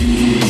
Thank you.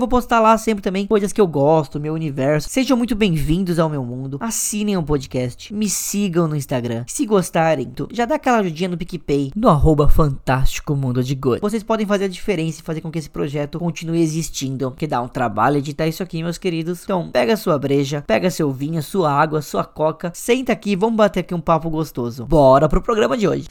vou postar lá sempre também coisas que eu gosto, meu universo. Sejam muito bem-vindos ao meu mundo. Assinem o podcast, me sigam no Instagram. Se gostarem, já dá aquela ajudinha no PicPay, no arroba Fantástico Mundo de. Vocês podem fazer a diferença e fazer com que esse projeto continue existindo, que dá um trabalho editar isso aqui, meus queridos. Então, pega sua breja, pega seu vinho, sua água, sua coca, senta aqui, vamos bater aqui um papo gostoso. Bora pro programa de hoje.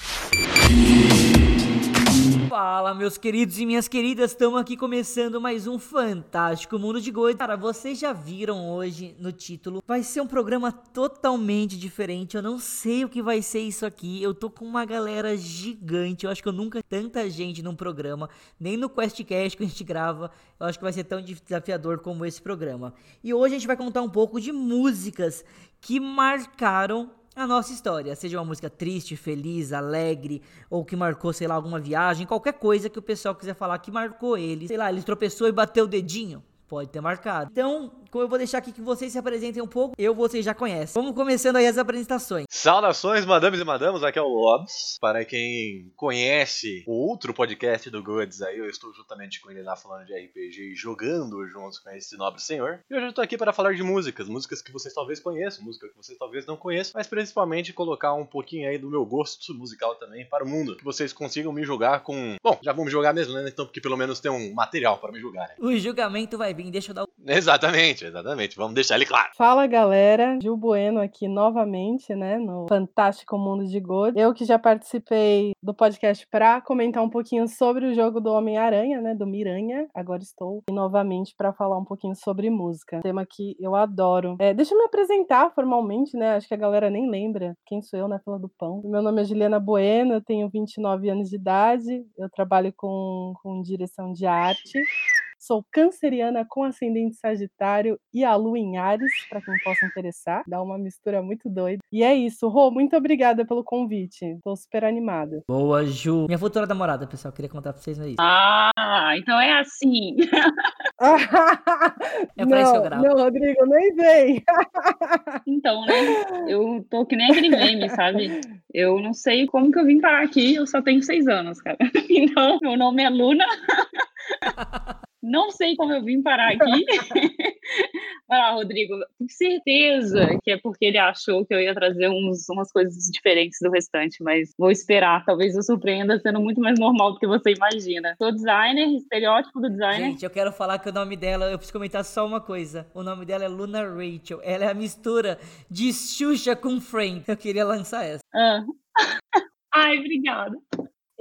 Fala, meus queridos e minhas queridas, estamos aqui começando mais um fantástico mundo de Gold. Cara, vocês já viram hoje no título, vai ser um programa totalmente diferente. Eu não sei o que vai ser isso aqui. Eu tô com uma galera gigante. Eu acho que eu nunca tanta gente num programa, nem no Questcast que a gente grava. Eu acho que vai ser tão desafiador como esse programa. E hoje a gente vai contar um pouco de músicas que marcaram a nossa história, seja uma música triste, feliz, alegre, ou que marcou, sei lá, alguma viagem, qualquer coisa que o pessoal quiser falar que marcou ele. Sei lá, ele tropeçou e bateu o dedinho. Pode ter marcado. Então, como eu vou deixar aqui que vocês se apresentem um pouco, eu vocês já conhecem. Vamos começando aí as apresentações. Saudações, madames e madamos, aqui é o Lobs. Para quem conhece o outro podcast do Goods aí, eu estou juntamente com ele lá falando de RPG e jogando juntos com esse nobre senhor. E hoje eu estou aqui para falar de músicas, músicas que vocês talvez conheçam, músicas que vocês talvez não conheçam, mas principalmente colocar um pouquinho aí do meu gosto musical também para o mundo. Que vocês consigam me julgar com. Bom, já vamos jogar mesmo, né? Então, porque pelo menos tem um material para me julgar. Né? O julgamento vai vir, deixa eu dar o. Exatamente. Exatamente. Vamos deixar ele claro. Fala galera, Gil Bueno aqui novamente, né, no Fantástico Mundo de God. Eu que já participei do podcast para comentar um pouquinho sobre o jogo do Homem-Aranha, né, do Miranha. Agora estou aqui novamente para falar um pouquinho sobre música, tema que eu adoro. É, deixa eu me apresentar formalmente, né? Acho que a galera nem lembra quem sou eu na fila do pão. Meu nome é Juliana Bueno, eu tenho 29 anos de idade, eu trabalho com, com direção de arte. Sou canceriana com ascendente sagitário e a lua em Ares, para quem possa interessar. Dá uma mistura muito doida. E é isso. Rô, muito obrigada pelo convite. Tô super animada. Boa, Ju. Minha futura namorada, pessoal. Queria contar pra vocês aí. Ah, então é assim. é pra isso que eu gravo. Não, Rodrigo, nem vem. então, né? Eu tô que nem aquele meme, sabe? Eu não sei como que eu vim parar aqui. Eu só tenho seis anos, cara. Então, meu nome é Luna. Não sei como eu vim parar aqui. ah, Rodrigo, tenho certeza que é porque ele achou que eu ia trazer uns, umas coisas diferentes do restante, mas vou esperar. Talvez eu surpreenda sendo muito mais normal do que você imagina. Sou designer, estereótipo do designer. Gente, eu quero falar que o nome dela, eu preciso comentar só uma coisa. O nome dela é Luna Rachel. Ela é a mistura de Xuxa com Frank. Eu queria lançar essa. Ah. Ai, obrigada.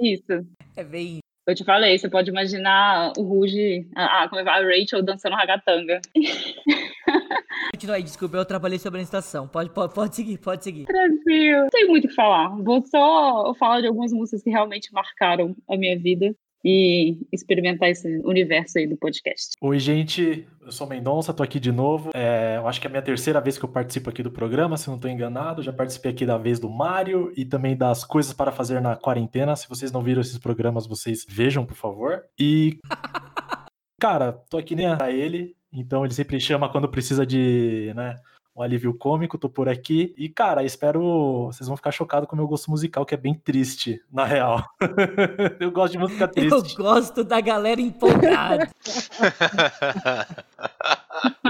Isso. É bem eu te falei, você pode imaginar o Ruge, a, a, é a Rachel dançando ragatanga. Continua aí, desculpa, eu trabalhei sobre a estação. Pode, pode, pode seguir, pode seguir. Tranquilo. Não tem muito o que falar. Vou só falar de algumas músicas que realmente marcaram a minha vida e experimentar esse universo aí do podcast. Oi, gente. Eu sou Mendonça, tô aqui de novo. É, eu acho que é a minha terceira vez que eu participo aqui do programa, se não estou enganado. Já participei aqui da vez do Mário e também das coisas para fazer na quarentena. Se vocês não viram esses programas, vocês vejam, por favor. E. Cara, tô aqui nem a ele, então ele sempre chama quando precisa de, né, um alívio cômico, tô por aqui. E, cara, espero. Vocês vão ficar chocados com o meu gosto musical, que é bem triste, na real. eu gosto de música triste. Eu gosto da galera empolgada.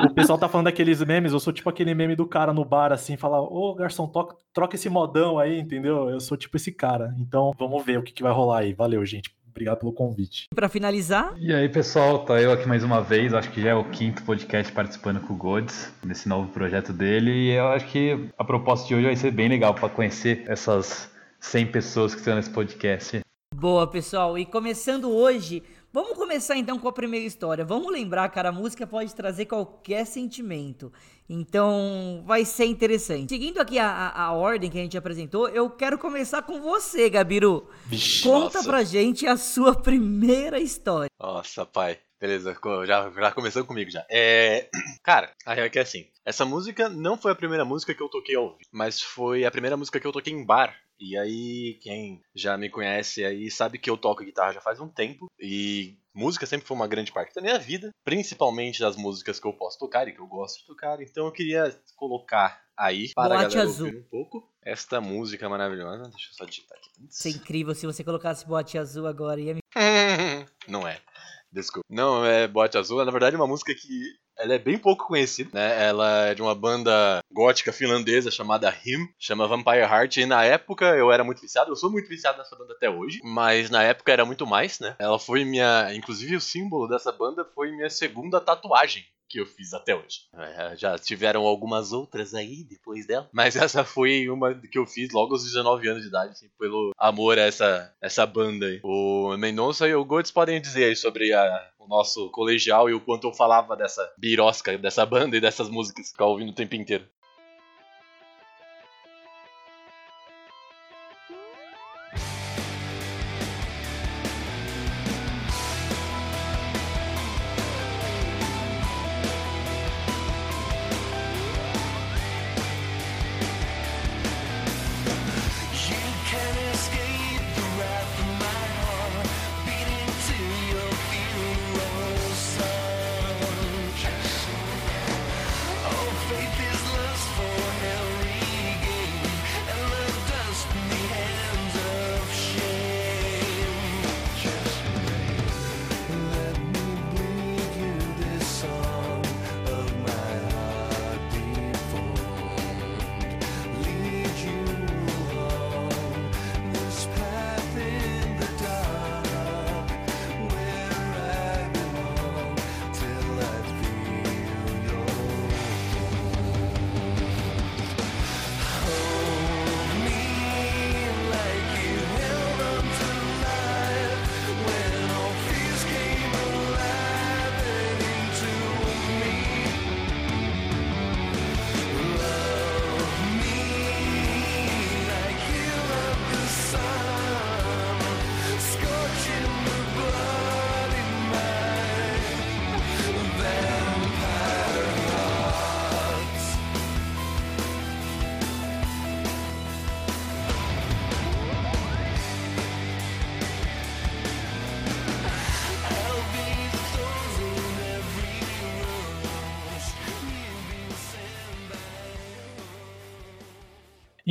o pessoal tá falando daqueles memes, eu sou tipo aquele meme do cara no bar, assim, fala, ô garçom, toca, troca esse modão aí, entendeu? Eu sou tipo esse cara. Então, vamos ver o que, que vai rolar aí. Valeu, gente. Obrigado pelo convite. Para finalizar. E aí, pessoal, tá eu aqui mais uma vez. Acho que já é o quinto podcast participando com o Gods, nesse novo projeto dele. E eu acho que a proposta de hoje vai ser bem legal para conhecer essas 100 pessoas que estão nesse podcast. Boa, pessoal. E começando hoje Vamos começar então com a primeira história. Vamos lembrar, cara, a música pode trazer qualquer sentimento. Então vai ser interessante. Seguindo aqui a, a, a ordem que a gente apresentou, eu quero começar com você, Gabiru. Vixe, Conta nossa. pra gente a sua primeira história. Nossa, pai. Beleza, já, já começou comigo já. É. Cara, a real é que é assim. Essa música não foi a primeira música que eu toquei ao vivo, mas foi a primeira música que eu toquei em bar. E aí, quem já me conhece aí sabe que eu toco guitarra já faz um tempo. E música sempre foi uma grande parte da minha vida, principalmente das músicas que eu posso tocar e que eu gosto de tocar. Então eu queria colocar aí para Boate a galera Azul. ouvir um pouco esta música maravilhosa. Deixa eu só digitar aqui. Isso é incrível se você colocasse boate azul agora. Ia me... Não é. Desculpa. Não é Boate Azul, é na verdade uma música que ela é bem pouco conhecida, né? Ela é de uma banda gótica finlandesa chamada Him, chama Vampire Heart, e na época eu era muito viciado, eu sou muito viciado nessa banda até hoje, mas na época era muito mais, né? Ela foi minha, inclusive o símbolo dessa banda foi minha segunda tatuagem que eu fiz até hoje. É, já tiveram algumas outras aí depois dela, mas essa foi uma que eu fiz logo aos 19 anos de idade, assim, pelo amor a essa, essa banda aí. O Mendonça e o Goetz podem dizer aí sobre a- o nosso colegial e o quanto eu falava dessa birosca, dessa banda e dessas músicas, ficar ouvindo o tempo inteiro.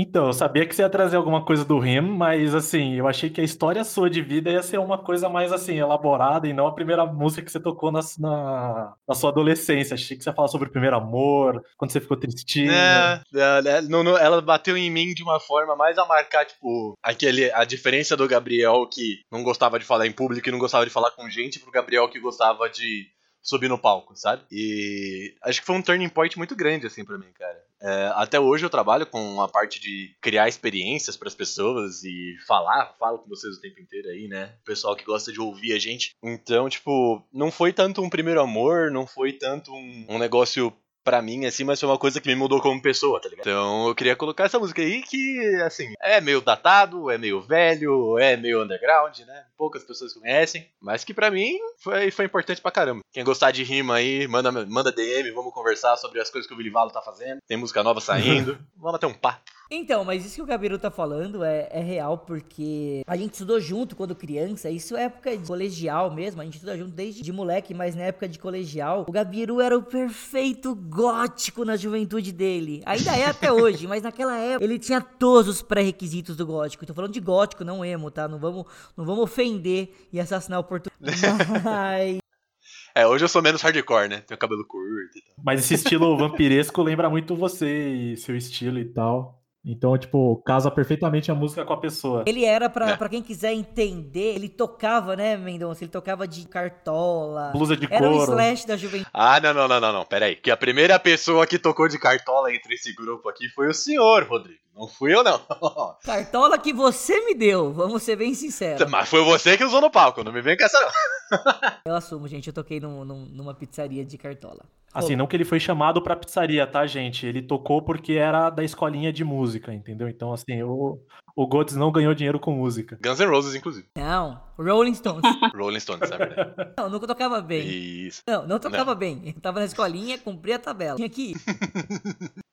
Então, eu sabia que você ia trazer alguma coisa do Rim, mas assim, eu achei que a história sua de vida ia ser uma coisa mais assim, elaborada e não a primeira música que você tocou na, na, na sua adolescência. Achei que você ia falar sobre o primeiro amor, quando você ficou tristinho. É, é, não- não- ela bateu em mim de uma forma mais a marcar, tipo, aquele, a diferença do Gabriel que não gostava de falar em público e não gostava de falar com gente, pro Gabriel que gostava de subir no palco, sabe? E acho que foi um turning point muito grande, assim, pra mim, cara. É, até hoje eu trabalho com a parte de criar experiências pras pessoas e falar, falo com vocês o tempo inteiro aí, né? O pessoal que gosta de ouvir a gente. Então, tipo, não foi tanto um primeiro amor, não foi tanto um, um negócio pra mim, assim, mas foi uma coisa que me mudou como pessoa, tá ligado? Então eu queria colocar essa música aí que, assim, é meio datado, é meio velho, é meio underground, né? Poucas pessoas conhecem, mas que pra mim foi, foi importante pra caramba. Quem gostar de rima aí, manda, manda DM, vamos conversar sobre as coisas que o Vilivalo tá fazendo. Tem música nova saindo, vamos bater um papo. Então, mas isso que o Gabiru tá falando é, é real, porque a gente estudou junto quando criança, isso é época de colegial mesmo, a gente estuda junto desde de moleque, mas na época de colegial, o Gabiru era o perfeito gótico na juventude dele. Ainda é até hoje, mas naquela época ele tinha todos os pré-requisitos do gótico. Tô falando de gótico, não emo, tá? Não vamos, não vamos ofender e assassinar o português. Mas É, hoje eu sou menos hardcore, né? Tenho cabelo curto e tal. Mas esse estilo vampiresco lembra muito você e seu estilo e tal. Então, tipo, casa perfeitamente a música com a pessoa. Ele era, pra, É. pra quem quiser entender, ele tocava, né, Mendonça? Ele tocava de cartola. Blusa de Era o couro. slash da juventude. Ah, não, não, não, não, não, pera aí. Que a primeira pessoa que tocou de cartola entre esse grupo aqui foi o senhor, Rodrigo. Não fui eu, não. Cartola que você me deu, vamos ser bem sinceros. Mas foi você que usou no palco, não me vem com essa, não. Eu assumo, gente, eu toquei num- num- numa pizzaria de cartola. Assim, não que ele foi chamado pra pizzaria, tá, gente? Ele tocou porque era da escolinha de música, entendeu? Então, assim, o, o Gods não ganhou dinheiro com música. Guns N' Roses, inclusive. Não, Rolling Stones. Rolling Stones, é verdade. não, nunca tocava bem. Isso. Não, não tocava bem. Eu tava na escolinha, cumpri a tabela. Tinha que ir.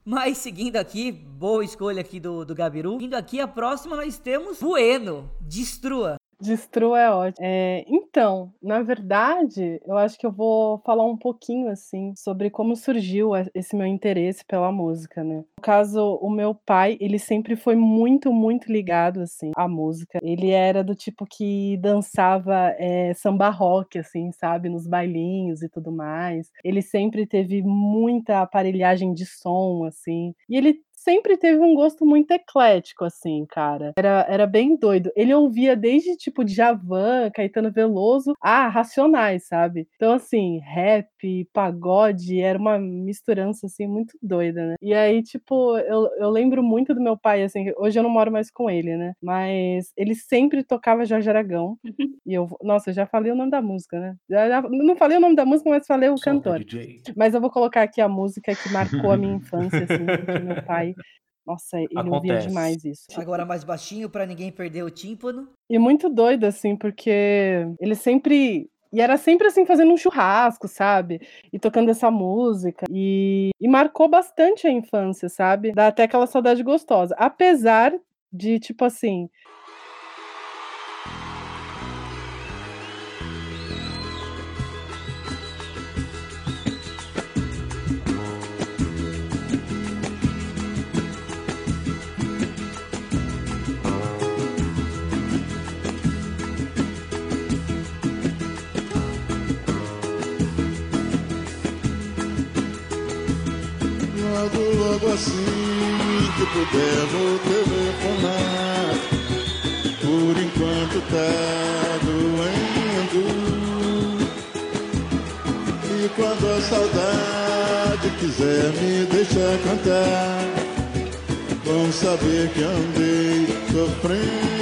Mas seguindo aqui, boa escolha aqui do, do Gabiru. Indo aqui, a próxima nós temos Bueno. Destrua. Destrua é ótimo. É, então, na verdade, eu acho que eu vou falar um pouquinho assim sobre como surgiu esse meu interesse pela música, né? No caso, o meu pai, ele sempre foi muito, muito ligado assim à música. Ele era do tipo que dançava é, samba rock, assim, sabe, nos bailinhos e tudo mais. Ele sempre teve muita aparelhagem de som, assim. E ele sempre teve um gosto muito eclético, assim, cara. Era, era bem doido. Ele ouvia desde, tipo, Djavan, Caetano Veloso, a Racionais, sabe? Então, assim, rap, pagode, era uma misturança, assim, muito doida, né? E aí, tipo, eu, eu lembro muito do meu pai, assim, hoje eu não moro mais com ele, né? Mas ele sempre tocava Jorge Aragão. e eu, nossa, eu já falei o nome da música, né? Já, já- não falei o nome da música, mas falei o Solta, cantor. Mas eu vou colocar aqui a música que marcou a minha infância, assim, porque meu pai, nossa, ele ouvia Acontece. demais isso. Agora mais baixinho pra ninguém perder o tímpano. E muito doido, assim, porque ele sempre. E era sempre assim, fazendo um churrasco, sabe? E tocando essa música. E, e marcou bastante a infância, sabe? Dá até aquela saudade gostosa. Apesar de, tipo assim. Logo, logo assim que puder vou telefonar. Por enquanto tá doendo. E quando a saudade quiser me deixar cantar, vão saber que andei sofrendo.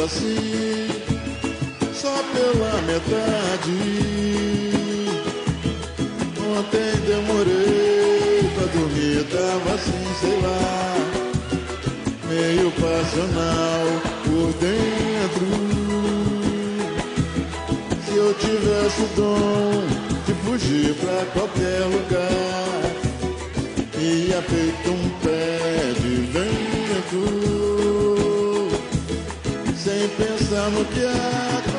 Sinta assim, só pela metade. Ontem demorei pra dormir, tava assim, sei lá, meio passional por dentro. Se eu tivesse o dom de fugir pra qualquer lugar, ia feito um no que aconteceu.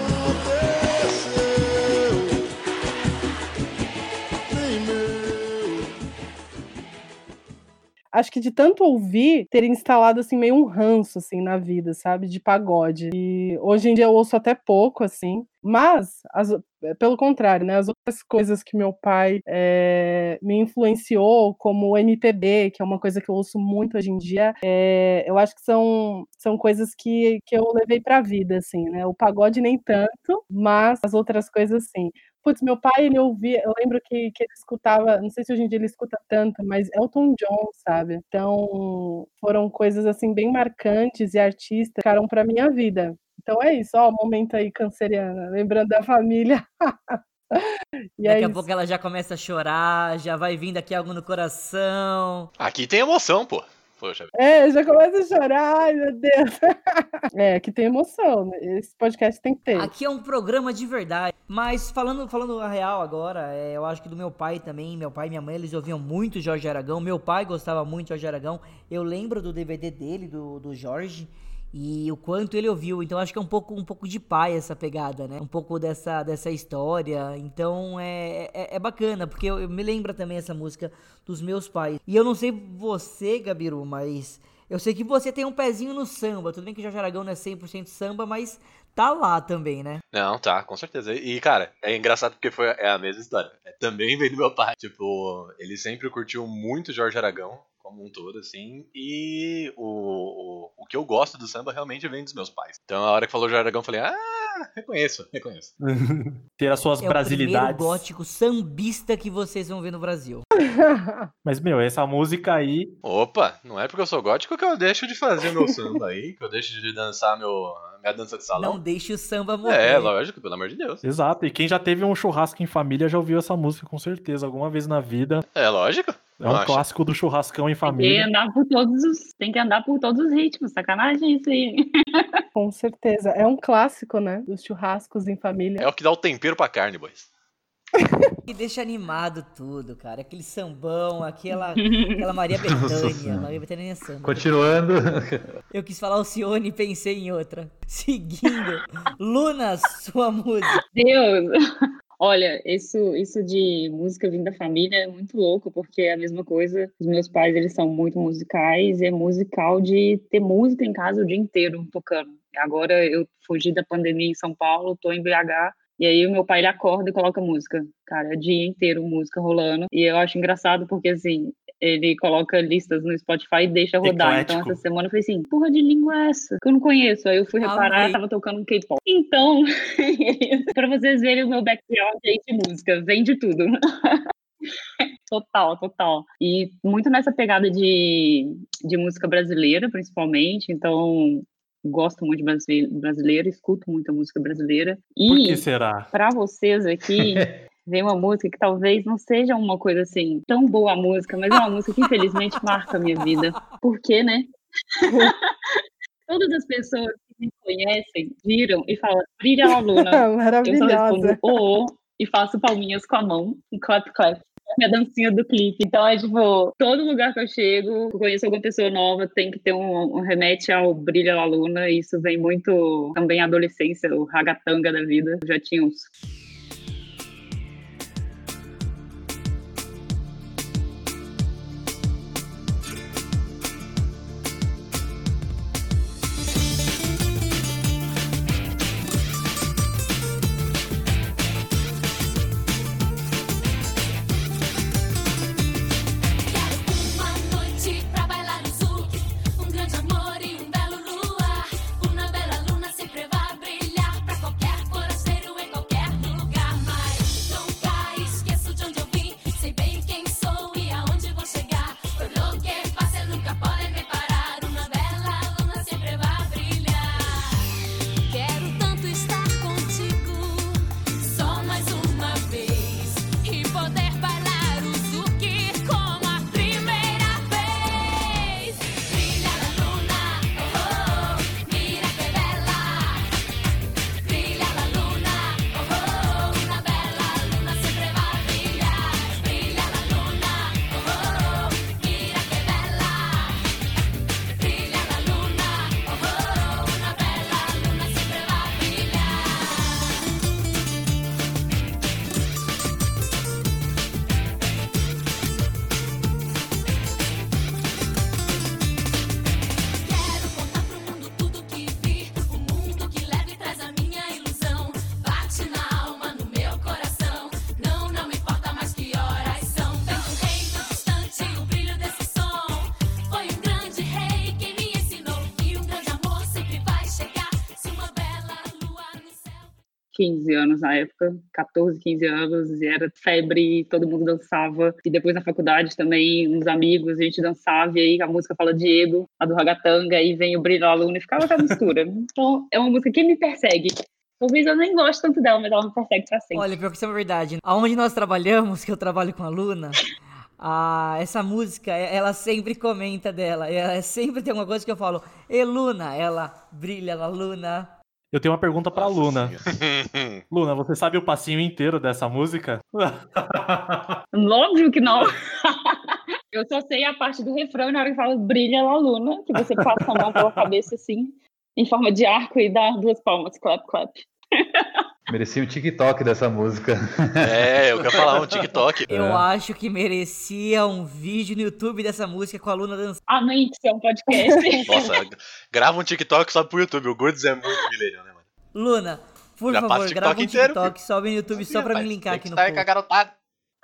Acho que de tanto ouvir, ter instalado assim meio um ranço assim na vida, sabe? De pagode. E hoje em dia eu ouço até pouco, assim. Mas, as o- pelo contrário, né? As outras coisas que meu pai eh, me influenciou, como o MPB, que é uma coisa que eu ouço muito hoje em dia, eh, eu acho que são, são coisas que, que eu levei pra vida, assim, né? O pagode nem tanto, mas as outras coisas sim. Putz, meu pai, ele ouvia, eu lembro que, que ele escutava, não sei se hoje em dia ele escuta tanto, mas Elton John, sabe? Então, foram coisas assim bem marcantes e artistas que ficaram pra minha vida. Então é isso, ó, momento aí canceriana, lembrando da família. e é Daqui a isso. pouco ela já começa a chorar, já vai vindo aqui algo no coração. Aqui tem emoção, pô. É, já começa a chorar, ai meu Deus. é, que tem emoção, né? esse podcast tem que ter. Aqui é um programa de verdade. Mas falando, falando a real agora, é, eu acho que do meu pai também, meu pai e minha mãe, eles ouviam muito Jorge Aragão. Meu pai gostava muito de Jorge Aragão. Eu lembro do DVD dele, do, do Jorge. E o quanto ele ouviu, então acho que é um pouco, um pouco de pai essa pegada, né? Um pouco dessa, dessa história. Então é, é, é bacana, porque eu, eu me lembra também essa música dos meus pais. E eu não sei você, Gabiru, mas Eu sei que você tem um pezinho no samba. Tudo bem que Jorge Aragão não é 100% samba, mas tá lá também, né? Não, tá, com certeza. E, cara, é engraçado porque foi é a mesma história. É, também veio do meu pai. Tipo, ele sempre curtiu muito Jorge Aragão, como um todo, assim. E o, o, o que eu gosto do samba realmente vem dos meus pais. Então, a hora que falou Jorge Aragão, eu falei, ah, reconheço, reconheço. Ter as suas É o primeiro brasilidades. gótico sambista que vocês vão ver no Brasil. Mas, meu, essa música aí. Opa, não é porque eu sou gótico que eu deixo de fazer meu samba aí, que eu deixo de dançar meu, minha dança de Não salão. deixe o samba morrer. É, lógico, pelo amor de Deus. Exato. E quem já teve um churrasco em família já ouviu essa música com certeza, alguma vez na vida. É lógico. É um Acha? clássico do churrascão em Tem que família. andar por todos os. Tem que andar por todos os ritmos. Sacanagem isso aí. Com certeza. É um clássico, né? Dos churrascos em família. É o que dá o tempero pra carne, boys. Que deixa animado tudo, cara. Aquele sambão, aquela, aquela Maria Bethânia. Maria Bethânia é samba. Continuando. Eu quis falar Alcione e pensei em outra. Seguindo. Luna, sua música. Deus! Olha, isso, isso de música vindo da família é muito louco, porque é a mesma coisa. Os meus pais, eles são muito musicais, e é musical de ter música em casa o dia inteiro tocando. Agora eu fugi da pandemia em São Paulo, tô em BH, e aí o meu pai ele acorda e coloca música. Cara, é o dia inteiro música rolando. E eu acho engraçado porque, assim, ele coloca listas no Spotify e deixa rodar. Então, Eclético. essa semana eu falei assim, porra de língua é essa? Que eu não conheço. Aí eu fui reparar, Amei. tava tocando um K-pop. Então, pra vocês verem o meu background aí de música, vem de tudo. Total, total. E muito nessa pegada de, de música brasileira, principalmente. Então, gosto muito de brasile- brasileira, escuto muita música brasileira. Por E que será? para vocês aqui, vem uma música que talvez não seja uma coisa assim tão boa a música, mas é uma música que infelizmente marca a minha vida. Por quê, né? Todas as pessoas que me conhecem viram e falam, brilha a luna. Eu só Maravilhosa. respondo ô, ô, e faço palminhas com a mão, um clap clap. Minha dancinha do clipe. Então é tipo, todo lugar que eu chego, eu conheço alguma pessoa nova, tem que ter um, um remete ao Brilha la Luna. E isso vem muito também à adolescência, o ragatanga da vida. Eu já tinha uns 15 anos na época, 14, 15 anos, e era febre, todo mundo dançava. E depois na faculdade também, uns amigos, a gente dançava, e aí a música fala Diego, a do Ragatanga, aí vem o Brilho da Luna e ficava aquela mistura. Então é uma música que me persegue. Talvez eu nem goste tanto dela, mas ela me persegue pra sempre. Olha, pior que isso é verdade. Aonde nós trabalhamos, que eu trabalho com a Luna, a, essa música, ela sempre comenta dela. Ela sempre tem uma coisa que eu falo, e Luna, ela brilha la Luna. Eu tenho uma pergunta pra Nossa Luna. senhora. Luna, você sabe o passinho inteiro dessa música? Óbvio que não. eu só sei a parte do refrão e na hora que fala brilha la luna, que você passa a mão pela cabeça assim, em forma de arco e dá duas palmas, clap, clap. Merecia um TikTok dessa música. É, eu quero falar um TikTok. Eu acho que merecia um vídeo no YouTube dessa música com a Luna dançando. A mente é um podcast. Nossa, grava um TikTok só pro YouTube. O Goods é muito milenial, né, mano? Luna, por Já favor, grava um TikTok inteiro, TikTok, sobe no YouTube só pra me linkar aqui no estar com a post. garotada.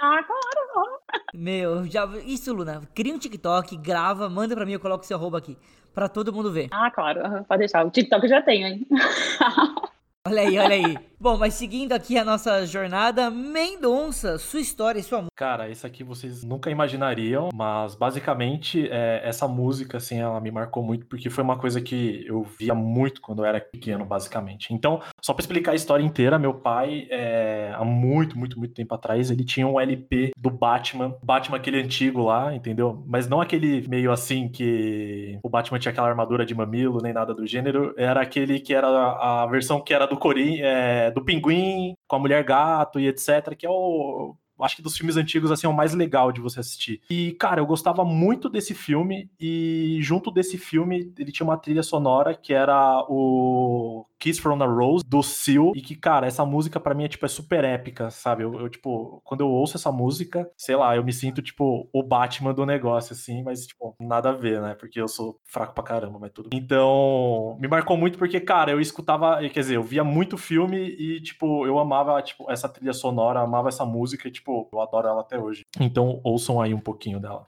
ah, claro. Meu, já, isso, Luna. Cria um TikTok, grava, manda pra mim, eu coloco seu arroba aqui. Pra todo mundo ver. Ah, claro. Pode deixar. O TikTok eu já tenho, hein? Olha aí, olha. Bom, mas seguindo aqui a nossa jornada, Mendonça, sua história e sua música. Cara, isso aqui vocês nunca imaginariam, mas basicamente é, essa música, assim, ela me marcou muito porque foi uma coisa que eu via muito quando eu era pequeno, basicamente. Então, só pra explicar a história inteira, meu pai, é, há muito, muito, muito tempo atrás, ele tinha um LP do Batman, Batman aquele antigo lá, entendeu? Mas não aquele meio assim que o Batman tinha aquela armadura de mamilo, nem nada do gênero, era aquele que era a, a versão que era do Corin, é, do Pinguim, com a Mulher Gato e etc, que é o acho que dos filmes antigos, assim, é o mais legal de você assistir. E, cara, eu gostava muito desse filme, e junto desse filme, ele tinha uma trilha sonora que era o Kiss from a Rose, do Seal, e que, cara, essa música pra mim é, tipo, é super épica, sabe? Eu, eu, tipo, quando eu ouço essa música, sei lá, eu me sinto, tipo, o Batman do negócio, assim, mas, tipo, nada a ver, né? Porque eu sou fraco pra caramba, mas tudo. Então, me marcou muito porque, cara, eu escutava, quer dizer, eu via muito filme e, tipo, eu amava, tipo, essa trilha sonora, amava essa música e, tipo, eu adoro ela até hoje. Então, ouçam aí um pouquinho dela.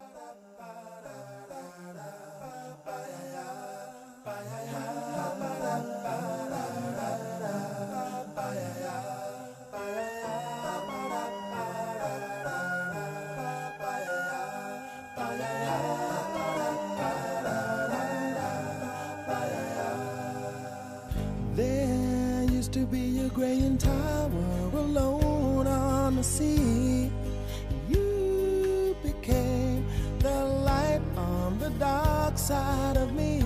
Dark side of me.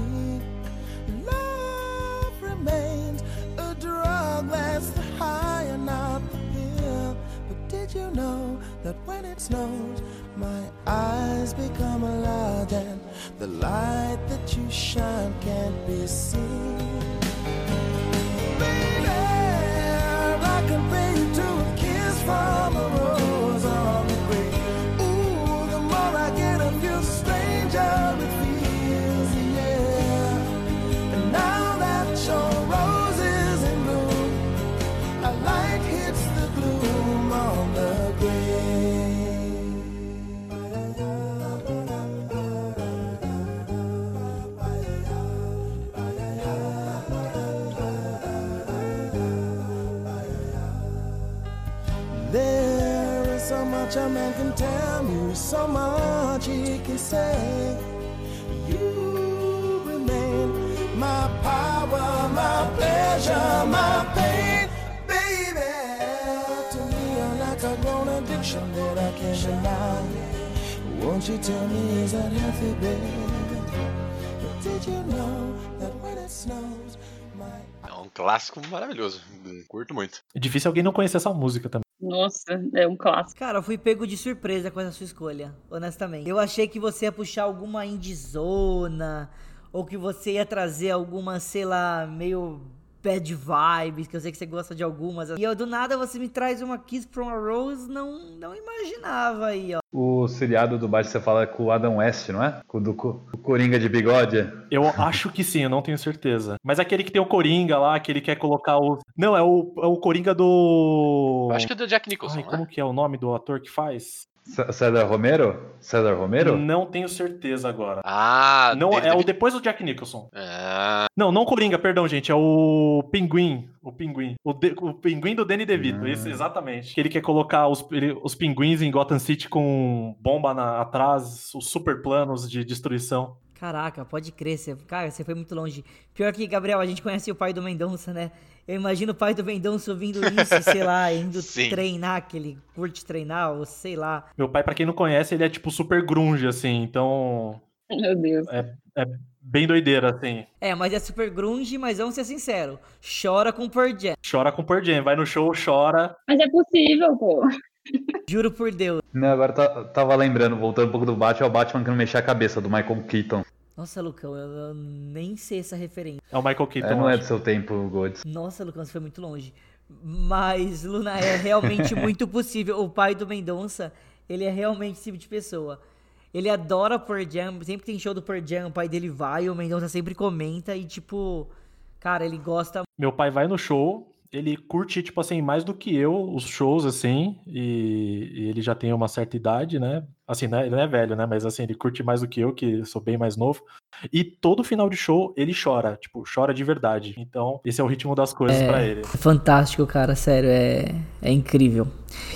Love remains a drug that's the high and not the pill. But did you know that when it snows, my eyes become lot and the light that you shine can't be seen? Much a man can tell you, so much he can say. You remain my power, my pleasure, my pain, baby. To me, you're like a grown addiction that I can't deny. Won't you tell me is that healthy, baby? But did you know that when it snows, my É um clássico maravilhoso. Curto muito. É difícil alguém não conhecer essa música também. Nossa, é um clássico. Cara, eu fui pego de surpresa com essa sua escolha, honestamente. Eu achei que você ia puxar alguma indizona, ou que você ia trazer alguma, sei lá, meio bad vibes, que eu sei que você gosta de algumas. E eu, do nada você me traz uma Kiss from a Rose, não, não imaginava aí, ó. O seriado do Batman você fala é com o Adam West, não é? Com o do Co- o Coringa de bigode. Eu acho que sim, eu não tenho certeza. Mas aquele que tem o Coringa lá, que ele quer colocar o. Não, é o, é o Coringa do. Eu acho que é do Jack Nicholson, Ai, né? como que é o nome do ator que faz? César Romero? César Romero? Não tenho certeza agora. Ah, Não, é o depois do Jack Nicholson. Ah, Não, não o Coringa, perdão, gente. É o Pinguim. O Pinguim. O, de- o Pinguim do Danny DeVito. Ah. Esse, exatamente. Que ele quer colocar os, ele- os pinguins em Gotham City com bomba na- atrás, os super planos de destruição. Caraca, pode crer, você, cara, você foi muito longe. Pior que, Gabriel, a gente conhece o pai do Mendonça, né? Eu imagino o pai do Mendonça ouvindo isso, sei lá, indo Sim. treinar, que ele curte treinar, ou sei lá. Meu pai, pra quem não conhece, ele é tipo super grunge, assim. Então, Meu Deus. bem doideira, assim. É, mas é super grunge, mas vamos ser sinceros, chora com Pearl Jam, Chora com Pearl Jam. Vai no show, chora. Mas é possível, pô. Juro por Deus. Não, agora tá- tava lembrando, voltando um pouco do Batman, é o Batman que não mexia a cabeça, do Michael Keaton. Nossa, Lucão, eu, eu nem sei essa referência. É o Michael Keaton. É, não é do seu tempo, Golds. Nossa, Lucão, você foi muito longe. Mas Luna é realmente muito possível. O pai do Mendonça, ele é realmente esse tipo de pessoa. Ele adora Pearl Jam, sempre tem show do Pearl Jam, o pai dele vai, o Mendonça sempre comenta e tipo, cara, ele gosta Meu pai vai no show, ele curte, tipo assim, mais do que eu, os shows, assim, e, e ele já tem uma certa idade, né? Assim, né? ele não é velho, né? Mas assim, ele curte mais do que eu, que sou bem mais novo. E todo final de show ele chora, tipo, chora de verdade. Então, esse é o ritmo das coisas É. pra ele. É fantástico, cara, sério, é, é incrível.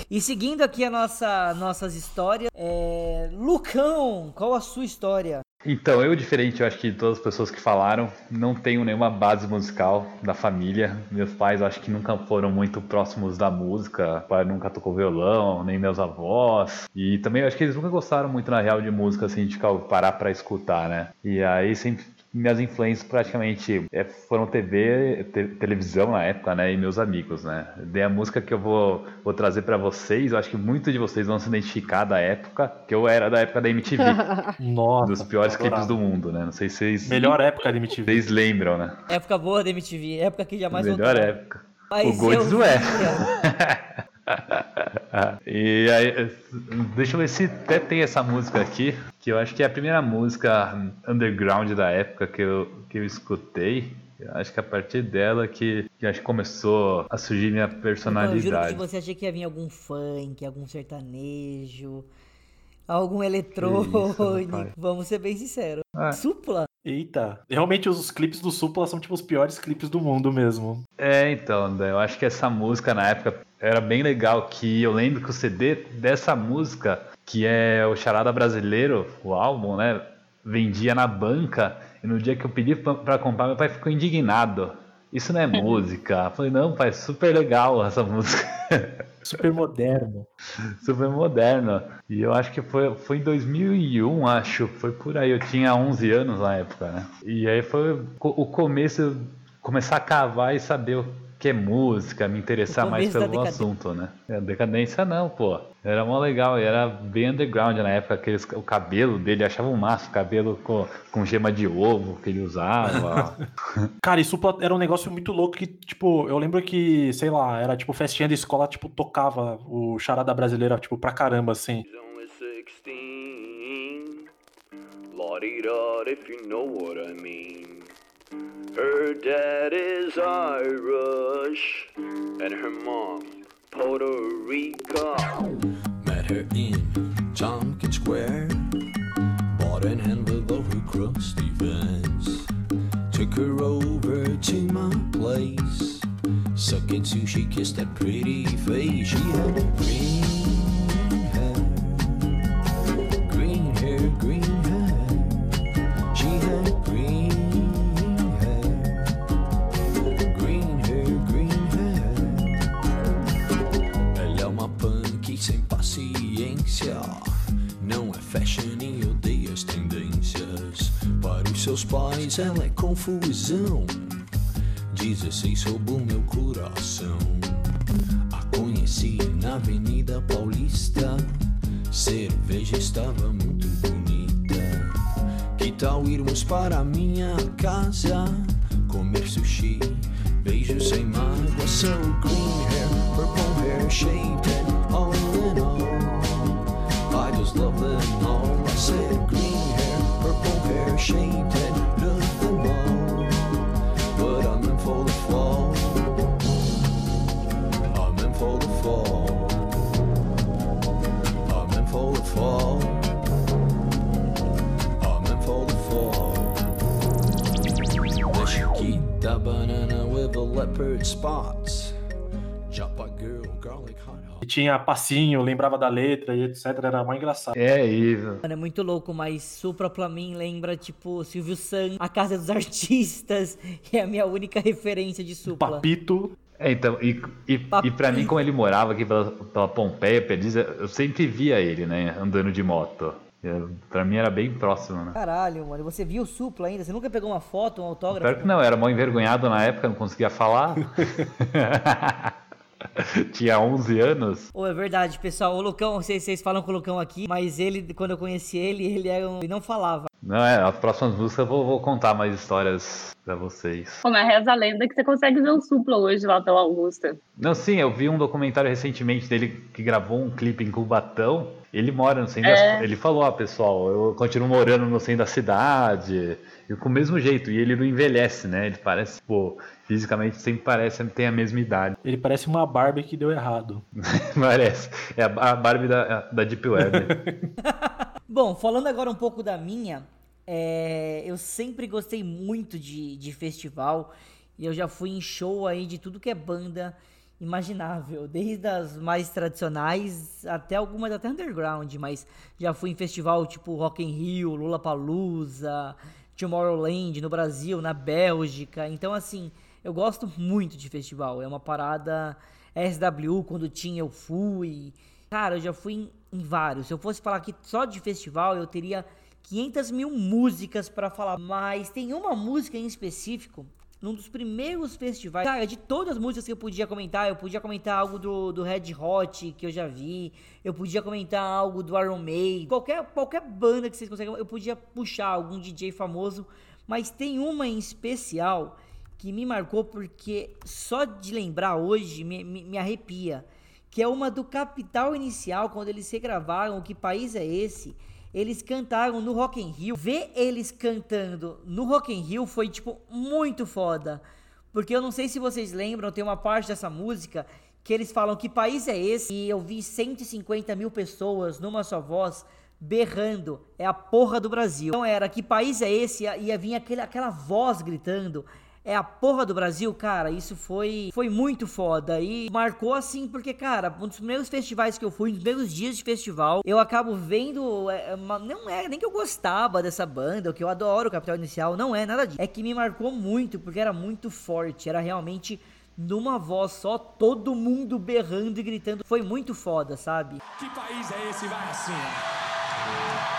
E seguindo aqui a nossa, nossas histórias, é... Lucão, qual a sua história? Então, eu, diferente, eu acho que de todas as pessoas que falaram, não tenho nenhuma base musical da família. Meus pais, acho que nunca foram muito próximos da música. O pai nunca tocou violão, nem meus avós. E também, acho que eles nunca gostaram muito, na real, de música, assim, de parar pra escutar, né? E aí, sempre minhas influências praticamente é, foram TV, te- televisão na época, né, e meus amigos, né. Daí a música que eu vou, vou trazer pra vocês, eu acho que muitos de vocês vão se identificar da época, que eu era da época da MTV, Nossa. dos piores clipes do mundo, né. Não sei se vocês, Melhor época da MTV. vocês lembram, né. Época boa da MTV, época que jamais Melhor voltará. época. Mas o não é. e aí, deixa eu ver se até tem essa música aqui, que eu acho que é a primeira música underground da época que eu, que eu escutei. Eu acho que a partir dela que, que acho que começou a surgir minha Eu juro que personalidade. você achei que ia vir algum funk, algum sertanejo, algum eletrônico. Vamos ser bem sinceros. Ah. Supla? Eita. Realmente os clipes do Supla são tipo os piores clipes do mundo mesmo. É, então, André, eu acho que essa música na época era bem legal, que eu lembro que o CD dessa música, que é o Charada Brasileiro, o álbum, né, vendia na banca, e no dia que eu pedi pra- pra comprar, meu pai ficou indignado. Isso não é música. Eu falei, não, pai, super legal essa música. Super moderno. super moderno. E eu acho que foi, foi em 2001, acho. Foi por aí. Eu tinha 11 anos na época, né? E aí foi o começo, começar a cavar e saber o que é música, me interessar mais pelo assunto, né? É, decadência não, pô. Era mó legal, e era bem underground na época. Aqueles, o cabelo dele, achava um massa, o cabelo com, com gema de ovo que ele usava. Cara, e Supla era um negócio muito louco que, tipo, eu lembro que, sei lá, era tipo festinha da escola, tipo, tocava o Charada Brasileira, tipo, pra caramba, assim. only 16. La-di-da, if you know what I mean. Her dad is Irish, and her mom, Puerto Rico. Met her in Tompkins Square. Bought an envelope of crusty Vans. Took her over to my place. Sucking sushi, kissed that pretty face. She had a green fashion e odeia as tendências. Para os seus pais, ela é confusão. 16 sob o meu coração. A conheci na Avenida Paulista. Cerveja estava muito bonita. Que tal irmos para minha casa? Comer sushi, beijos sem mágoa. So green hair, purple hair, shaved and all in all. I just love all. I said green hair, purple hair, shaved love them all. But I'm in for the fall. I'm in for the fall. I'm in for the fall. I'm in for the fall. The Chiquita banana with the leopard spots. Tinha passinho, lembrava da letra e etc. Era mais engraçado. é isso. Mano, é muito louco, mas Supra pra mim lembra, tipo, Silvio Santos, A Casa dos Artistas, é a minha única referência de Supla. Papito. É, então, e, e, e pra mim, como ele morava aqui pela, pela Pompeia, Perdiz, eu sempre via ele, né, andando de moto. Eu- Pra mim era bem próximo, né? Caralho, mano, você viu o Supla ainda? Você nunca pegou uma foto, um autógrafo? Claro que não, eu era mal envergonhado na época, não conseguia falar. Tinha 11 anos. Ô, é verdade, pessoal. O Lucão, vocês, vocês falam com o Lucão aqui, mas ele, quando eu conheci ele, ele, era um, ele não falava. Não, é, as próximas músicas eu vou, vou contar mais histórias pra vocês. Como é reza a lenda que você consegue ver o Supla hoje lá pela Augusta. Não, sim, eu vi um documentário recentemente dele que gravou um clipe em Cubatão. Ele mora no centro É. da Ele falou, ó, pessoal, eu continuo morando no centro da cidade. E com o mesmo jeito. E ele não envelhece, né? Ele parece, pô, fisicamente sempre parece tem a mesma idade. Ele parece uma Barbie que deu errado. Parece. É a Barbie da, da Deep Web. Bom, falando agora um pouco da minha, é, eu sempre gostei muito de, de festival e eu já fui em show aí de tudo que é banda imaginável, desde as mais tradicionais até algumas até underground, mas já fui em festival tipo Rock in Rio, Lollapalooza, Tomorrowland no Brasil, na Bélgica. Então assim, eu gosto muito de festival. É uma parada SW quando tinha eu fui. Cara, eu já fui em, em vários. Se eu fosse falar aqui só de festival, eu teria 500 mil músicas pra falar. Mas tem uma música em específico, num dos primeiros festivais. Cara, de todas as músicas que eu podia comentar, eu podia comentar algo do, do Red Hot que eu já vi. Eu podia comentar algo do Iron Maiden. Qualquer, qualquer banda que vocês conseguem, eu podia puxar algum DJ famoso. Mas tem uma em especial que me marcou porque só de lembrar hoje me, me, me arrepia. Que é uma do Capital Inicial, quando eles regravaram Que País é Esse? Eles cantaram no Rock in Rio. Ver eles cantando no Rock in Rio foi, tipo, muito foda. Porque eu não sei se vocês lembram, tem uma parte dessa música que eles falam que país é esse? E eu vi 150 mil pessoas numa só voz berrando. É a porra do Brasil. Então era que país é esse? E vir aquele, aquela voz gritando. É a porra do Brasil, cara. Isso foi foi muito foda. E marcou assim, porque, cara, um dos primeiros festivais que eu fui, dos primeiros dias de festival, eu acabo vendo. é, é uma- não é nem que eu gostava dessa banda, que eu adoro o Capital Inicial, não é nada disso. É que me marcou muito, porque era muito forte. Era realmente numa voz só, todo mundo berrando e gritando. Foi muito foda, sabe? Que país é esse? Vai assim. Nas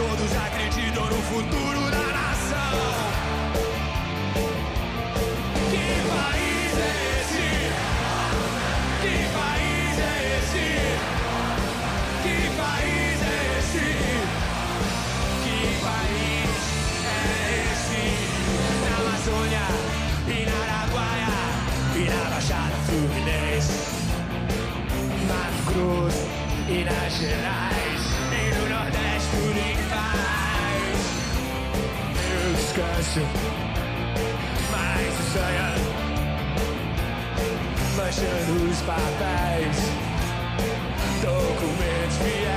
todos acreditam no futuro da nação. Que país é esse? Que país é esse? Que país é esse? Que país é esse? Na Amazônia e na Araguaia e na Baixada Fluminense, Mato Grosso e nas Gerais descanso, mas o sonho manchando os papéis, documentos fiéis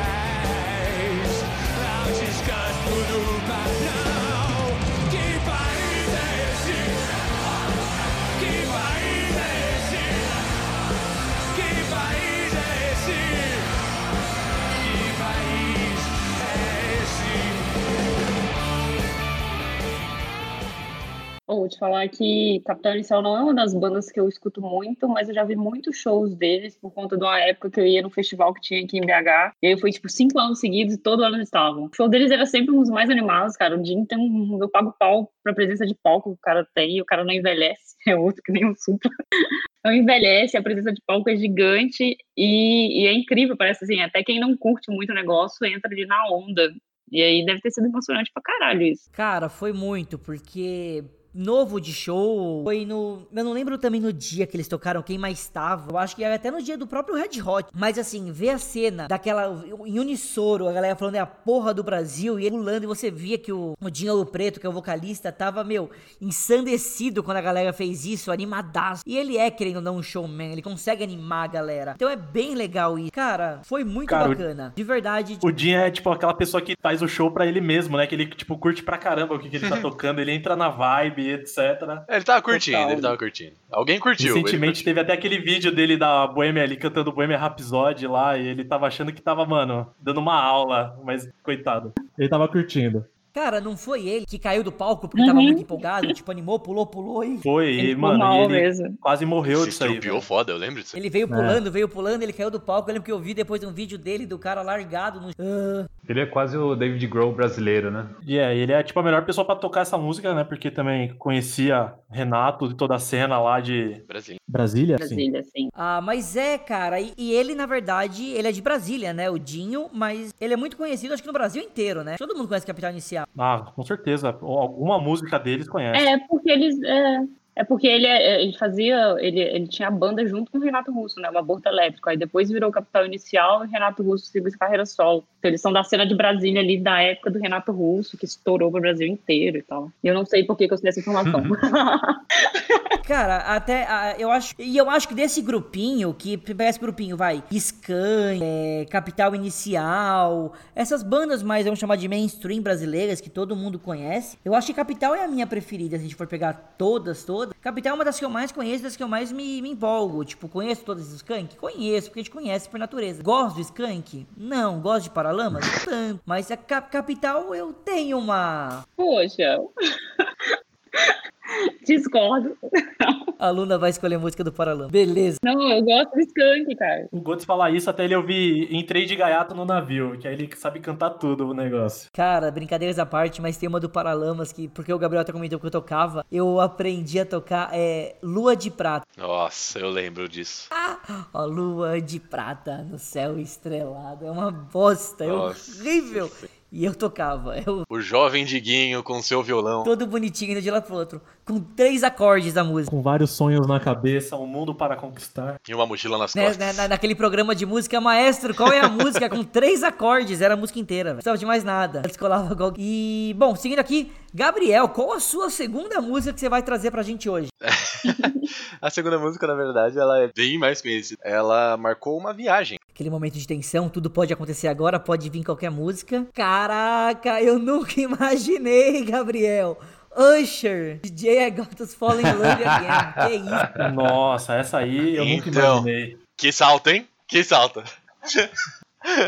Ou vou te falar que Capitão Inicial não é uma das bandas que eu escuto muito, mas eu já vi muitos shows deles por conta de uma época que eu ia no festival que tinha aqui em BH. E aí foi tipo cinco anos seguidos e todo ano eles estavam. O show deles era sempre um dos mais animados, cara. O Jim tem um. Eu pago pau pra presença de palco que o cara tem e o cara não envelhece. É outro que nem o Supra. Não envelhece, a presença de palco é gigante e, e é incrível, parece assim. Até quem não curte muito o negócio entra ali na onda. E aí deve ter sido emocionante pra caralho isso. Cara, foi muito, porque novo de show. Foi no. Eu não lembro também no dia que eles tocaram quem mais estava. Eu acho que era até no dia do próprio Red Hot. Mas assim, ver a cena daquela. Em unissoro, a galera falando é a porra do Brasil e ele pulando, e você via que o, o Dinho Preto, que é o vocalista, tava, meu, ensandecido quando a galera fez isso, animadaço. E ele é, querendo ou não, um showman. Ele consegue animar a galera. Então é bem legal isso. Cara, foi muito Cara, o- bacana. De verdade. O Jim é tipo aquela pessoa que faz o show pra ele mesmo, né? Que ele, tipo, curte pra caramba o que, que ele tá tocando. Ele entra na vibe, vibe, etc. É, Ele tava curtindo, Total. ele tava curtindo. Alguém curtiu. Recentemente curtiu. teve até aquele vídeo dele da Bohemia ali cantando Bohemia Rhapsody lá e ele tava achando que tava, mano, dando uma aula, mas coitado. Ele tava curtindo. Cara, não foi ele que caiu do palco porque tava Uhum. muito empolgado, tipo, animou, pulou, pulou e. Foi, Ele mano, mal e ele mesmo. quase morreu Se disso aí. velho. foda, eu lembro disso. Ele veio pulando, veio pulando, ele caiu do palco. Eu lembro que eu vi depois um vídeo dele do cara largado no. Ah, Ele é quase o David Grohl brasileiro, né? E é, ele é tipo a melhor pessoa pra tocar essa música, né? Porque também conhecia Renato e toda a cena lá de Brasileiro. Brasília. Brasília, assim. Ah, mas é, cara, e, e ele, na verdade, ele é de Brasília, né? O Dinho, mas ele é muito conhecido, acho que no Brasil inteiro, né? Todo mundo conhece Capital Inicial. Ah, com certeza. Alguma música deles conhece. É, porque eles. É, é porque ele, é- ele fazia. Ele, ele tinha a banda junto com o Renato Russo, né? O Aborto Elétrico. Aí depois virou Capital Inicial e o Renato Russo seguiu essa carreira solo. Então eles são da cena de Brasília ali, da época do Renato Russo, que estourou pro Brasil inteiro e tal. E eu não sei por que, que eu sei essa informação. Cara, até eu acho. E eu acho que desse grupinho, que esse grupinho, vai, Scan, é, Capital Inicial, essas bandas mais, vamos chamar de mainstream brasileiras que todo mundo conhece. Eu acho que Capital é a minha preferida, se a gente for pegar todas, todas. Capital é uma das que eu mais conheço, das que eu mais me, me empolgo. Tipo, conheço todas as Skank? Conheço, porque a gente conhece por natureza. Gosto do Skank? Não. Gosto de Paralamas? Não Tanto. Mas a Cap- Capital eu tenho uma. Poxa. Discordo. A Luna vai escolher a música do Paralamas. Beleza. Não, eu gosto do Skunk, cara. O Gotes falar isso até ele ouvir Entrei de Gaiato no navio, que aí ele sabe cantar tudo o negócio. Cara, brincadeiras à parte, mas tem uma do Paralamas que, porque o Gabriel até comentou que eu tocava, eu aprendi a tocar é, Lua de Prata. Nossa, eu lembro disso. Ó, Lua de Prata no céu estrelado. É uma bosta, é Nossa. horrível. E eu tocava, eu O jovem Diguinho com seu violão. todo bonitinho indo de lá pro outro, com três acordes da música. Com vários sonhos na cabeça, um mundo para conquistar. E uma mochila nas Né, costas. né, na- naquele programa de música, maestro, qual é a música? Com três acordes, era a música inteira, velho. Não precisava de mais nada. Descolava igual. E, bom, seguindo aqui, Gabriel, qual a sua segunda música que você vai trazer pra gente hoje? A segunda música, na verdade, ela é bem mais conhecida. Ela marcou uma viagem. Aquele momento de tensão, tudo pode acontecer agora, pode vir qualquer música. Caraca, eu nunca imaginei, Gabriel. Usher, DJ I Got Us Falling in Love Again. Que isso? Nossa, essa aí eu nunca Então. imaginei. Que salto, hein? Que salto.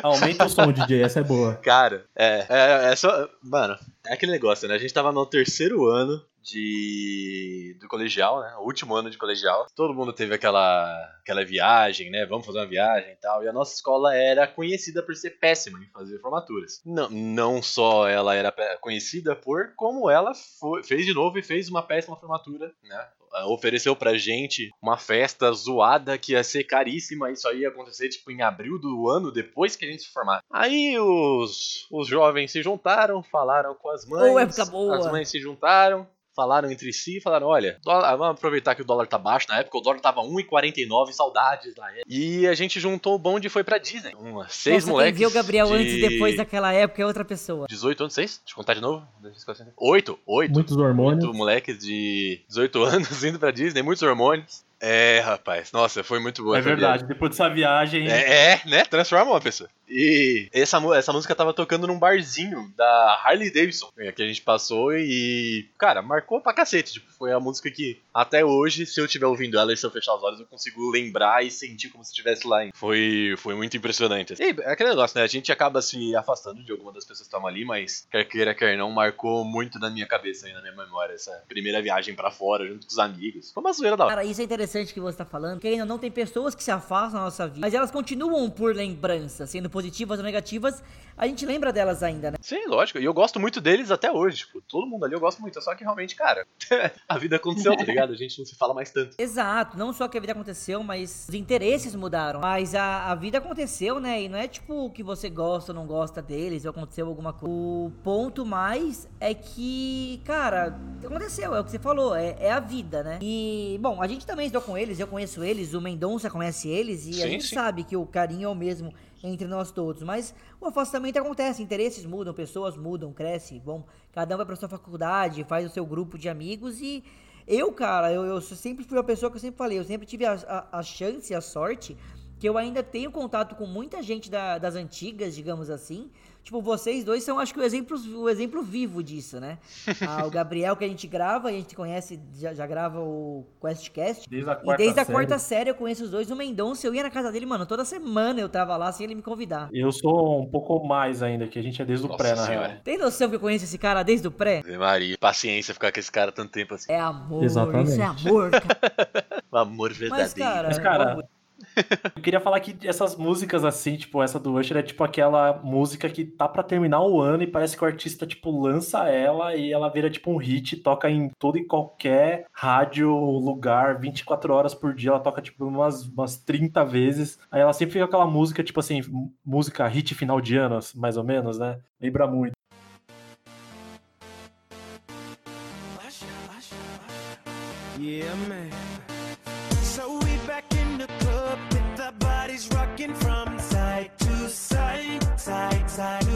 Aumenta o som, DJ, essa é boa. Cara, é, é, é só. Mano, é aquele negócio, né? A gente tava no terceiro ano de. do colegial, né? O último ano de colegial. Todo mundo teve aquela, aquela viagem, né? Vamos fazer uma viagem e tal. E a nossa escola era conhecida por ser péssima em fazer formaturas. Não, não só ela era conhecida por, como ela foi- fez de novo e fez uma péssima formatura, né? Ofereceu pra gente uma festa zoada que ia ser caríssima. Isso aí ia acontecer tipo em abril do ano depois que a gente se formar. Aí os, os jovens se juntaram, falaram com as mães. Boa. As mães se juntaram. Falaram entre si, falaram: olha, dólar- vamos aproveitar que o dólar tá baixo. Na época o dólar tava 1,49, saudades da época. E a gente juntou o bonde e foi pra Disney. Uma, seis Nossa, moleques. quem viu o Gabriel de antes e depois daquela época é outra pessoa. 18 anos, 6? Deixa eu contar de novo. Oito, oito. Muitos hormônios. Oito moleques de 18 anos indo pra Disney, muitos hormônios. É, rapaz, nossa, foi muito boa É verdade, depois dessa viagem. viagem. É, é, né? Transforma uma pessoa. E essa, essa música tava tocando num barzinho da Harley Davidson, né, que a gente passou e, cara, marcou pra cacete. Tipo, foi a música que, até hoje, se eu estiver ouvindo ela e se eu fechar os olhos, eu consigo lembrar e sentir como se estivesse lá. hein. Foi, foi muito impressionante. E é aquele negócio, né? A gente acaba se afastando de alguma das pessoas que estavam ali, mas quer queira, quer não, marcou muito na minha cabeça e na minha memória essa primeira viagem pra fora, junto com os amigos. Foi uma zoeira da hora. Cara, isso é interessante que você tá falando, que ainda não tem pessoas que se afastam da nossa vida, mas elas continuam por lembrança, sendo positivas ou negativas, a gente lembra delas ainda, né? Sim, lógico. E eu gosto muito deles até hoje. Tipo, todo mundo ali eu gosto muito. Só que realmente, cara, a vida aconteceu, tá ligado? A gente não se fala mais tanto. Exato, não só que a vida aconteceu, mas os interesses mudaram. Mas a, a vida aconteceu, né? E não é tipo que você gosta ou não gosta deles, ou aconteceu alguma coisa. O ponto mais é que, cara, aconteceu, é o que você falou, é, é a vida, né? E, bom, a gente também estou com eles, eu conheço eles, o Mendonça conhece eles, e a Sim, gente sim. sabe que o carinho é o mesmo entre nós todos. Mas o afastamento acontece, interesses mudam, pessoas mudam, crescem. Bom, cada um vai pra sua faculdade, faz o seu grupo de amigos e. Eu, cara, eu, eu sempre fui uma pessoa que eu sempre falei, eu sempre tive a, a, a chance, a sorte que eu ainda tenho contato com muita gente da- das antigas, digamos assim. Tipo, vocês dois são, acho que, o exemplo, o exemplo vivo disso, né? Ah, o Gabriel, que a gente grava, a gente conhece, já, já grava o QuestCast. Desde a E quarta desde a série. quarta série eu conheço os dois. O Mendonça, eu ia na casa dele, mano, toda semana eu tava lá sem ele me convidar. Eu sou um pouco mais ainda, que a gente é desde o Nossa pré, na senhora. real. Tem noção que eu conheço esse cara desde o pré? Ave Maria, paciência ficar com esse cara tanto tempo assim. É amor, Exatamente. isso é amor, cara. Amor verdadeiro. Mas, cara, Mas, cara, vamos- Eu queria falar que essas músicas assim, tipo, essa do Usher é tipo aquela música que tá pra terminar o ano e parece que o artista, tipo, lança ela e ela vira tipo um hit, toca em todo e qualquer rádio, lugar, 24 horas por dia, ela toca tipo umas, umas 30 vezes. Aí ela sempre fica aquela música, tipo assim, música hit final de ano, mais ou menos, né? Lembra muito. Yeah, man. outside.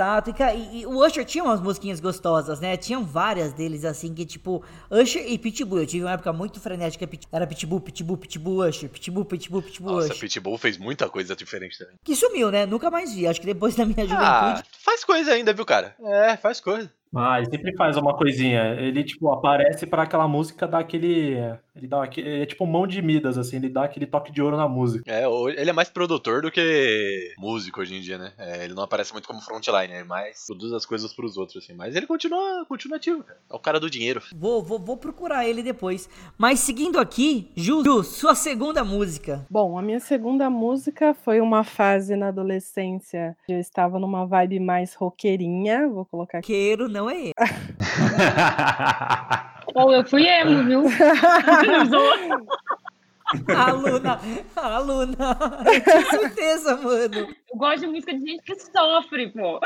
Exato, e, e, e o Usher tinha umas musiquinhas gostosas, né? Tinham várias deles, assim, que tipo, Usher e Pitbull. Eu tive uma época muito frenética, era Pitbull, Pitbull, Pitbull, Usher, Pitbull, Pitbull, Pitbull, Nossa, Usher. Pitbull fez muita coisa diferente também. Que sumiu, né? Nunca mais vi. Acho que depois da minha Ah, juventude. faz coisa ainda, viu, cara? É, faz coisa. Ah, ele sempre faz uma coisinha. Ele, tipo, aparece pra aquela música, dá aquele. Ele dá aquele. É tipo mão de Midas, assim, ele dá aquele toque de ouro na música. É, ele é mais produtor do que músico hoje em dia, né? É, ele não aparece muito como frontliner, mas produz as coisas pros outros, assim. Mas ele continua, continua ativo, cara. É o cara do dinheiro. Vou, vou, vou procurar ele depois. Mas seguindo aqui, Ju, Ju, sua segunda música. Bom, a minha segunda música foi uma fase na adolescência. Eu estava numa vibe mais roqueirinha. Vou colocar aqui. Queiro não é ele. Ou eu fui emo, viu? A Luna, a Luna. Eu tinha certeza, mano. Eu gosto de música de gente que sofre, pô.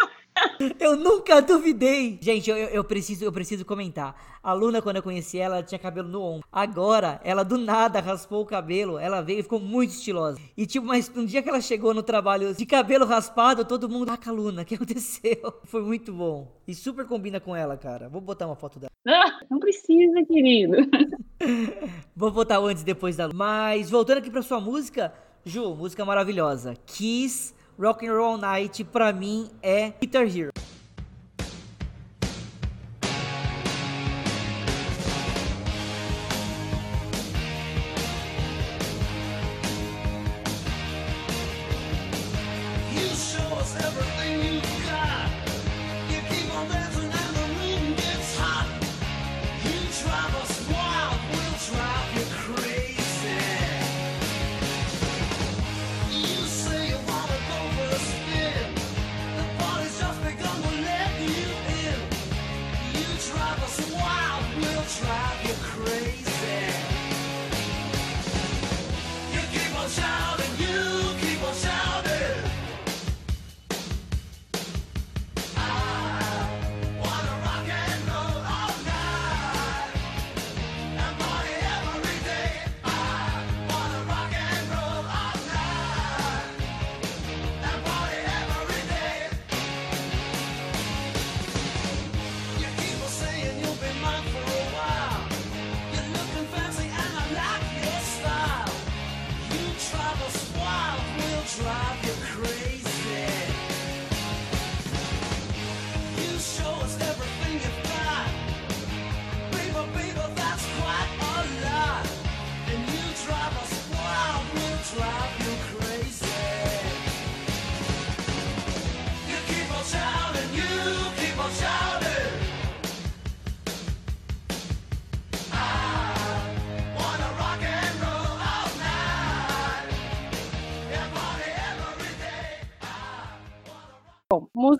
Eu nunca duvidei. Gente, eu, eu, preciso, eu preciso comentar. A Luna, quando eu conheci ela, ela tinha cabelo no ombro. Agora, ela do nada raspou o cabelo. Ela veio e ficou muito estilosa. E tipo, mas um dia que ela chegou no trabalho de cabelo raspado, todo mundo. Caraca, Luna, o que aconteceu? Foi muito bom. E super combina com ela, cara. Vou botar uma foto dela. Ah, não precisa, querido. Vou botar antes e depois da Luna. Mas voltando aqui pra sua música, Ju, música maravilhosa. Kiss Rock and Roll Night, pra mim, é Guitar Hero.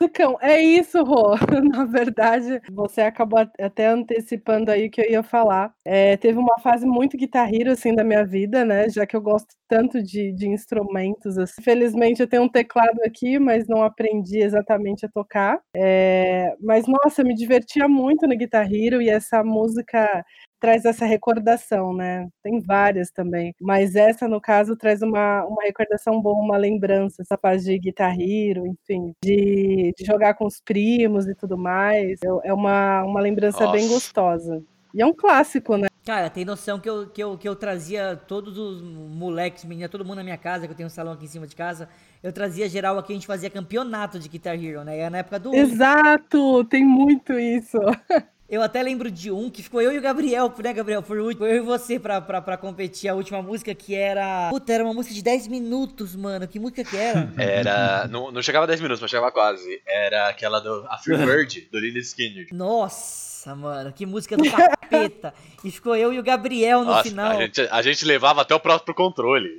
Musicão. É isso, Rô. Na verdade, você acabou at- até antecipando aí o que eu ia falar. É, teve uma fase muito guitarreira, assim, da minha vida, né? Já que eu gosto tanto de, de instrumentos. Assim. Felizmente, eu tenho um teclado aqui, mas não aprendi exatamente a tocar. É, mas, nossa, eu me divertia muito no Guitar Hero e essa música traz essa recordação, né? Tem várias também, mas essa, no caso, traz uma, uma recordação boa, uma lembrança, essa fase de Guitar Hero, enfim, de, de jogar com os primos e tudo mais. É é uma, uma lembrança bem Nossa. gostosa. E é um clássico, né? Cara, tem noção que eu, que, eu, que eu trazia todos os moleques, menina, todo mundo na minha casa, que eu tenho um salão aqui em cima de casa. Eu trazia geral aqui, a gente fazia campeonato de Guitar Hero, né? Era na época do. Exato! Tem muito isso. Eu até lembro de um que ficou eu e o Gabriel, né, Gabriel? Foi, o último- eu e você pra, pra, pra competir a última música que era. Puta, era uma música de 10 minutos, mano. Que música que era? Era. Não, não chegava a 10 minutos, mas chegava quase. Era aquela do A Free Bird, do Lily Skinner. Nossa, mano, que música do capeta. E ficou eu e o Gabriel no Nossa, final. a gente, a gente levava até o próprio controle.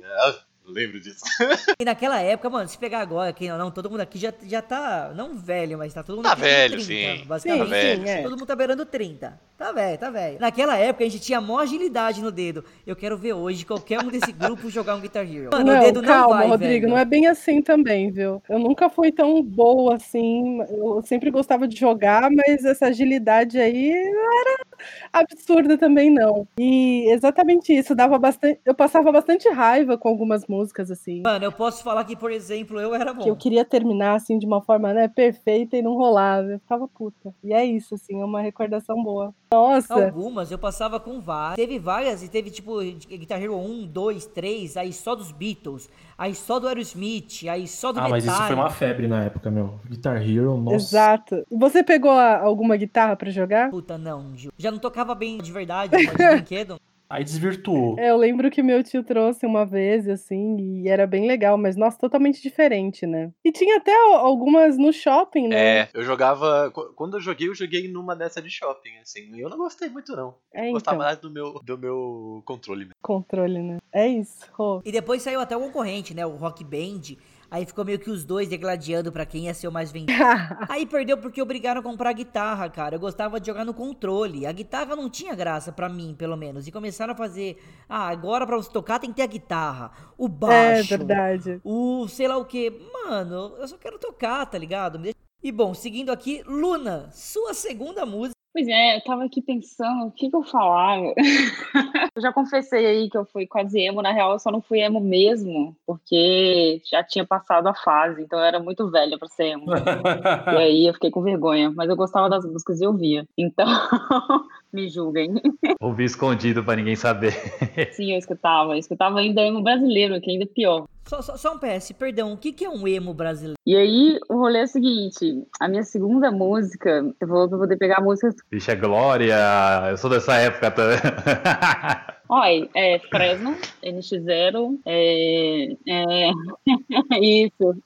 Lembro disso. E naquela época, mano, se pegar agora, quem não, não, todo mundo aqui já, já tá, não velho, mas tá todo mundo Tá velho, 30, sim. basicamente. Tá velho, é. Todo mundo tá beirando 30. Tá velho, tá velho. Naquela época a gente tinha maior agilidade no dedo. Eu quero ver hoje qualquer um desse grupo jogar um Guitar Hero. Mano, o não, dedo não calma, vai, Rodrigo, velho. não é bem assim também, viu? Eu nunca fui tão boa assim. Eu sempre gostava de jogar, mas essa agilidade aí não era absurda também, não. E exatamente isso, dava bastante. Eu passava bastante raiva com algumas músicas, assim. Mano, eu posso falar que, por exemplo, eu era bom. Que eu queria terminar assim de uma forma né, perfeita e não rolava. Eu ficava puta. E é isso, assim, é uma recordação boa. Nossa! Algumas eu passava com várias. Teve várias e teve tipo Guitar Hero 1, 2, 3, aí só dos Beatles, aí só do Aerosmith, aí só do Ah, mas isso foi uma Metallica. febre na época, meu. Guitar Hero, nossa. Exato. Você pegou a- alguma guitarra pra jogar? Puta, não, Gil. Já não tocava bem de verdade, mas de brinquedo. Aí desvirtuou. É, eu lembro que meu tio trouxe uma vez, assim, e era bem legal, mas, nossa, totalmente diferente, né? E tinha até al- algumas no shopping, né? É, eu jogava. qu- Quando eu joguei, eu joguei numa dessa de shopping, assim. E eu não gostei muito, não. É, Gostava então, mais do meu, do meu controle mesmo. controle, né? É isso. Rô. E depois saiu até o concorrente, né? O Rock Band. Aí ficou meio que os dois degladiando pra quem ia ser o mais vendido. Aí perdeu porque obrigaram a comprar guitarra, cara. Eu gostava de jogar no controle. A guitarra não tinha graça pra mim, pelo menos. E começaram a fazer. Ah, agora pra você tocar tem que ter a guitarra. O É baixo. verdade. o sei lá o que. Mano, eu só quero tocar, tá ligado? E bom, seguindo aqui, Luna, sua segunda música. Pois é, eu tava aqui pensando, o que que eu falava? eu já confessei aí que eu fui quase emo, na real eu só não fui emo mesmo, porque já tinha passado a fase, então eu era muito velha pra ser emo. E aí eu fiquei com vergonha, mas eu gostava das músicas e eu via. Então, me julguem. Ouvi escondido pra ninguém saber. Sim, eu escutava. Eu escutava ainda emo brasileiro, que ainda é pior. Só, só, só um PS, perdão, o que, que é um emo brasileiro? E aí, o rolê é o seguinte: a minha segunda música, você falou pra eu poder pegar músicas. Vixe, é Glória, eu sou dessa época também. Olha, é Fresno, NX0, é, é... Isso.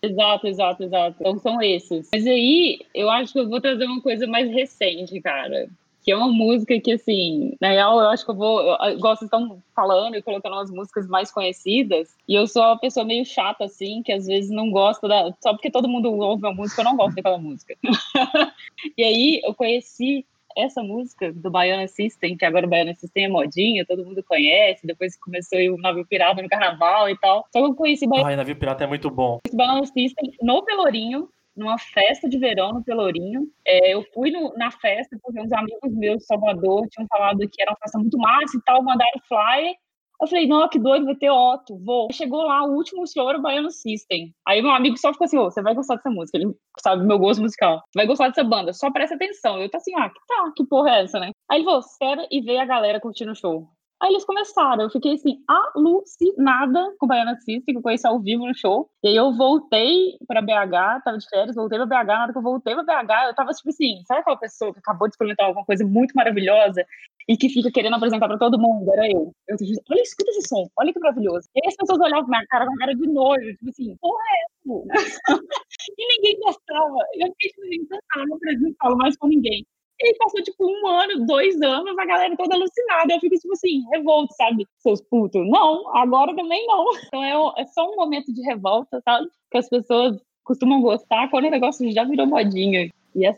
exato, exato, exato. Então são esses. Mas aí, eu acho que eu vou trazer uma coisa mais recente, cara. Que é uma música que, assim, na real, eu acho que eu vou. Eu, igual vocês estão falando e colocando umas músicas mais conhecidas. E eu sou uma pessoa meio chata, assim, que às vezes não gosta da. Só porque todo mundo ouve uma música, eu não gosto daquela música. e aí, eu conheci essa música do Baiana System, que agora o Baiana System é modinha, todo mundo conhece, depois começou o Navio Pirata no carnaval e tal. Só que eu conheci Baiana, Ai, navio pirata é muito bom. Baiana System no Pelourinho, numa festa de verão no Pelourinho. É, eu fui no- na festa porque uns amigos meus de Salvador tinham falado que era uma festa muito massa e tal, mandaram flyer. Eu falei, não, que doido, vai ter Otto, vou. Chegou lá, o último show era o Baiano System. Aí meu amigo só ficou assim, ô, você vai gostar dessa música, ele sabe meu gosto musical. Vai gostar dessa banda, só presta atenção. Eu tô assim, ah, que tá, que porra é essa, né? Aí ele falou, espera e vê a galera curtindo o show. Aí eles começaram, eu fiquei assim, alucinada com Baiana System, que eu conheci ao vivo no show. E aí eu voltei pra BH, tava de férias, voltei pra BH, na hora que eu voltei pra BH, eu tava tipo assim, sabe aquela pessoa que acabou de experimentar alguma coisa muito maravilhosa e que fica querendo apresentar pra todo mundo? Era eu. Eu tipo, olha, escuta esse som, olha que maravilhoso. E aí as pessoas olhavam minha cara com cara de nojo, tipo assim, porra é e ninguém gostava. Eu fiquei tipo assim, tá, no Brasil não falo mais com ninguém. E passou, tipo, um ano, dois anos, a galera toda alucinada. Eu fico, tipo assim, revolto, sabe? Seus putos. Não, agora também não. Então é, é só um momento de revolta, sabe? Que as pessoas costumam gostar quando o negócio já virou modinha. E é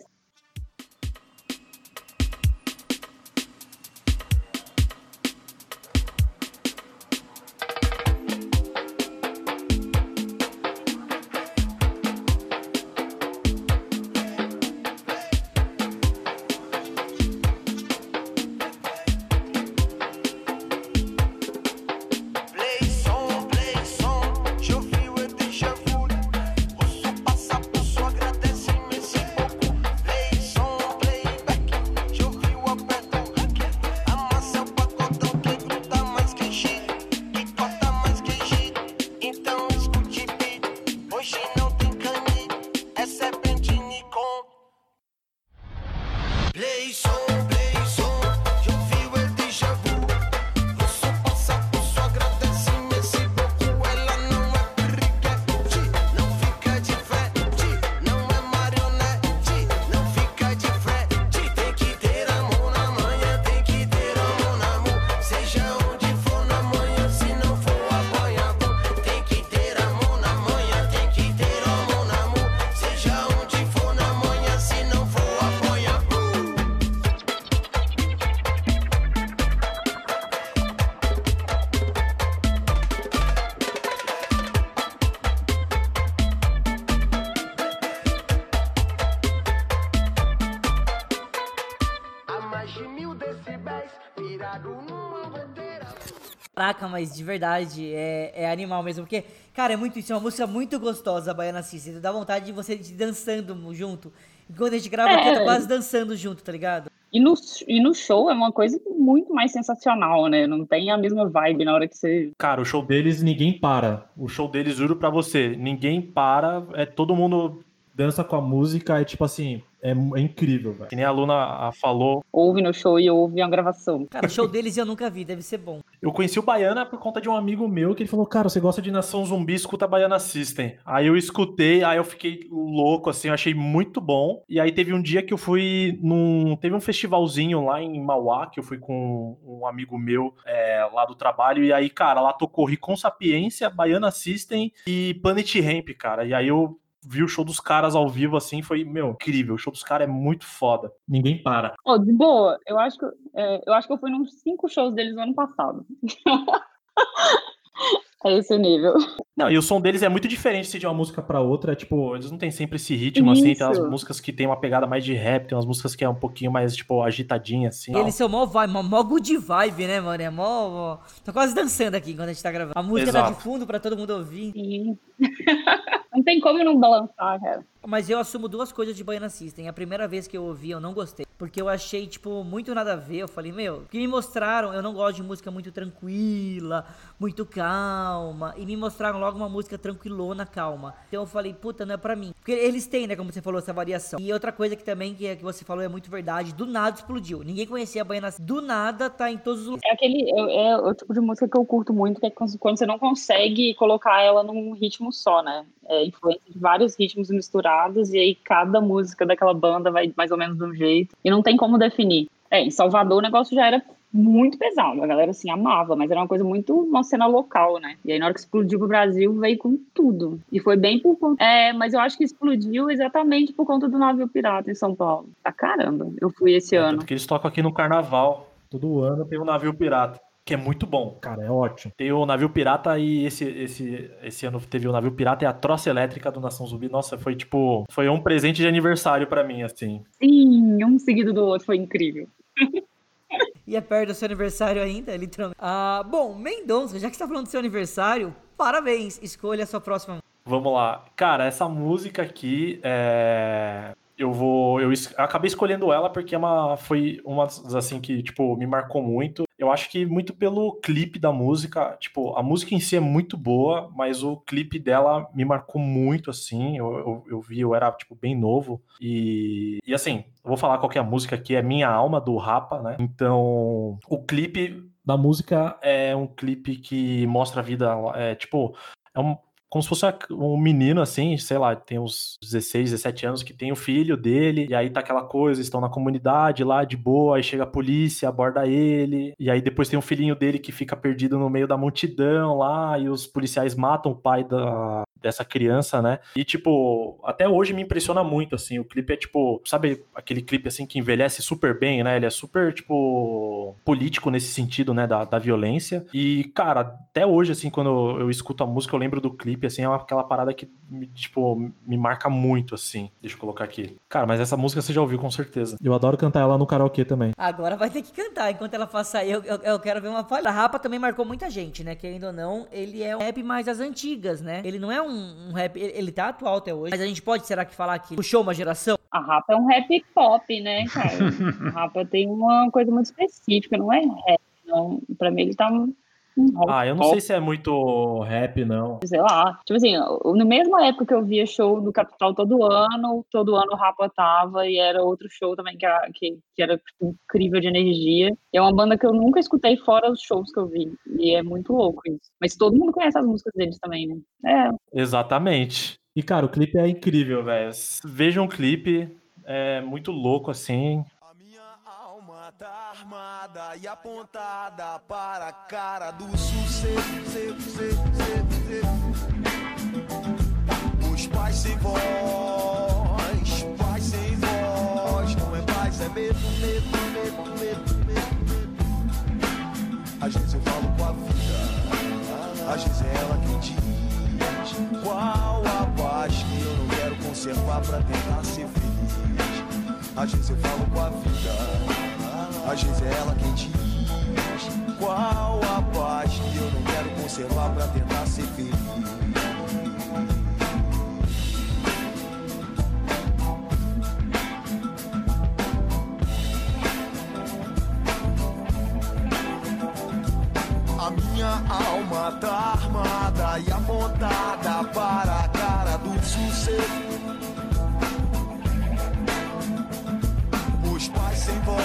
mas de verdade, é, é animal mesmo. Porque, cara, é muito isso. É uma música muito gostosa, a Baiana System. Dá vontade de você ir dançando junto. Enquanto a gente grava aqui, eu tô É. quase dançando junto, tá ligado? E no, e no show é uma coisa muito mais sensacional, né? Não tem a mesma vibe na hora que você. Cara, o show deles ninguém para. O show deles, juro pra você, ninguém para. É todo mundo dança com a música, é tipo assim, é, é incrível, velho. Que nem a Luna a, falou. Ouve no show e ouve a gravação. Cara, o show deles eu nunca vi, deve ser bom. Eu conheci o Baiana por conta de um amigo meu que ele falou: Cara, você gosta de Nação Zumbi, escuta Baiana System. Aí eu escutei, aí eu fiquei louco, assim, eu achei muito bom. E aí teve um dia que eu fui num. Teve um festivalzinho lá em Mauá, que eu fui com um amigo meu é, lá do trabalho. E aí, cara, lá tocou Ricon Sapiência, Baiana System e Planet Ramp, cara. E aí eu vi o show dos caras ao vivo, assim, foi, meu, incrível. O show dos caras é muito foda. Ninguém para. Oh, de boa, eu acho que é, eu acho que eu fui nos cinco shows deles no ano passado. é esse o nível. Não, e o som deles é muito diferente se de uma música pra outra. Tipo, eles não têm sempre esse ritmo, assim. Tem umas Isso. músicas que tem uma pegada mais de rap, tem umas músicas que é um pouquinho mais, tipo, agitadinha, assim. E eles são mó vibe, mó, mó good vibe, né, mano? É mó, mó... Tô quase dançando aqui quando a gente tá gravando. A música tá de Exato. fundo pra todo mundo ouvir. Sim. não tem como não balançar, cara. Mas eu assumo duas coisas de Baiana System. A primeira vez que eu ouvi, eu não gostei. Porque eu achei, tipo, muito nada a ver. Eu falei, meu, que me mostraram, eu não gosto de música muito tranquila, muito calma. E me mostraram logo uma música tranquilona, calma. Então eu falei, puta, não é pra mim. Porque eles têm, né, como você falou, essa variação. E outra coisa que também que, que você falou é muito verdade. Do nada explodiu. Ninguém conhecia a Baiana System. Do nada tá em todos os lugares. É aquele é, é o tipo de música que eu curto muito, que é quando você não consegue colocar ela num ritmo só, né? É influência de vários ritmos misturados e aí cada música daquela banda vai mais ou menos de um jeito e não tem como definir. É, em Salvador o negócio já era muito pesado, a galera assim amava, mas era uma coisa muito uma cena local, né? E aí na hora que explodiu pro Brasil veio com tudo. E foi bem por conta. É, mas eu acho que explodiu exatamente por conta do navio pirata em São Paulo. Tá caramba, eu fui esse ano. Porque eles tocam aqui no carnaval. Todo ano tem um navio pirata. Que é muito bom. Cara, é ótimo. Tem o navio pirata e esse, esse, esse ano teve o navio pirata e a troça elétrica do Nação Zumbi. Nossa, foi tipo. Foi um presente de aniversário pra mim, assim. Sim, um seguido do outro, foi incrível. E é perto do seu aniversário ainda, literalmente. Ah, bom, Mendonça, já que você tá falando do seu aniversário, parabéns. Escolha a sua próxima. Vamos lá. Cara, essa música aqui é. Eu vou. Eu, acabei escolhendo ela porque é uma, foi uma das, assim que, tipo, me marcou muito. Eu acho que muito pelo clipe da música. Tipo, a música em si é muito boa, mas o clipe dela me marcou muito, assim. Eu, eu, eu vi, eu era, tipo, bem novo. E, e assim, eu vou falar qual que é a música aqui, é Minha Alma, do Rapa, né? Então, o clipe da música é um clipe que mostra a vida, é, tipo, é um, como se fosse um menino, assim, sei lá, tem uns 16, 17 anos, que tem o filho dele, e aí tá aquela coisa, estão na comunidade lá, de boa, aí chega a polícia, aborda ele, e aí depois tem um filhinho dele que fica perdido no meio da multidão lá, e os policiais matam o pai da, dessa criança, né? E, tipo, até hoje me impressiona muito, assim. O clipe é, tipo, sabe aquele clipe, assim, que envelhece super bem, né? Ele é super, tipo, político nesse sentido, né? Da, da violência. E, cara, até hoje, assim, quando eu escuto a música, eu lembro do clipe, assim, é aquela parada que, me, tipo, me marca muito, assim. Deixa eu colocar aqui. Cara, mas essa música você já ouviu com certeza. Eu adoro cantar ela no karaokê também. Agora vai ter que cantar. Enquanto ela faça aí, eu, eu, eu quero ver uma falha. A Rapa também marcou muita gente, né? Querendo ou não, ele é um rap mais das antigas, né? Ele não é um, um rap. Ele, ele tá atual até hoje. Mas a gente pode, será que falar que puxou uma geração? A rapa é um rap pop, né, cara? A rapa tem uma coisa muito específica, não é rap, não. Pra mim ele tá um um Ah, eu não sei se é muito rap, não. sei lá. Tipo assim, na mesma época que eu via show do Capital todo ano, todo ano o Rapa tava e era outro show também que era, que, que era incrível de energia. E é uma banda que eu nunca escutei fora os shows que eu vi. E é muito louco isso. Mas todo mundo conhece as músicas deles também, né? É, Exatamente. E, cara, o clipe é incrível, velho. Vejam o clipe, é muito louco, assim. Tá armada e apontada para a cara do sucesso. Os pais sem voz, pais sem voz. Não é paz, é medo, medo, medo, medo, medo, medo. Às vezes eu falo com a vida, às vezes é ela quem diz. Qual a paz que eu não quero conservar pra tentar ser feliz? Às vezes eu falo com a vida, às vezes é ela quem diz. Qual a paz que eu não quero conservar pra tentar ser feliz? A minha alma tá armada e apontada para a cara do sucesso. Os pais sem voz,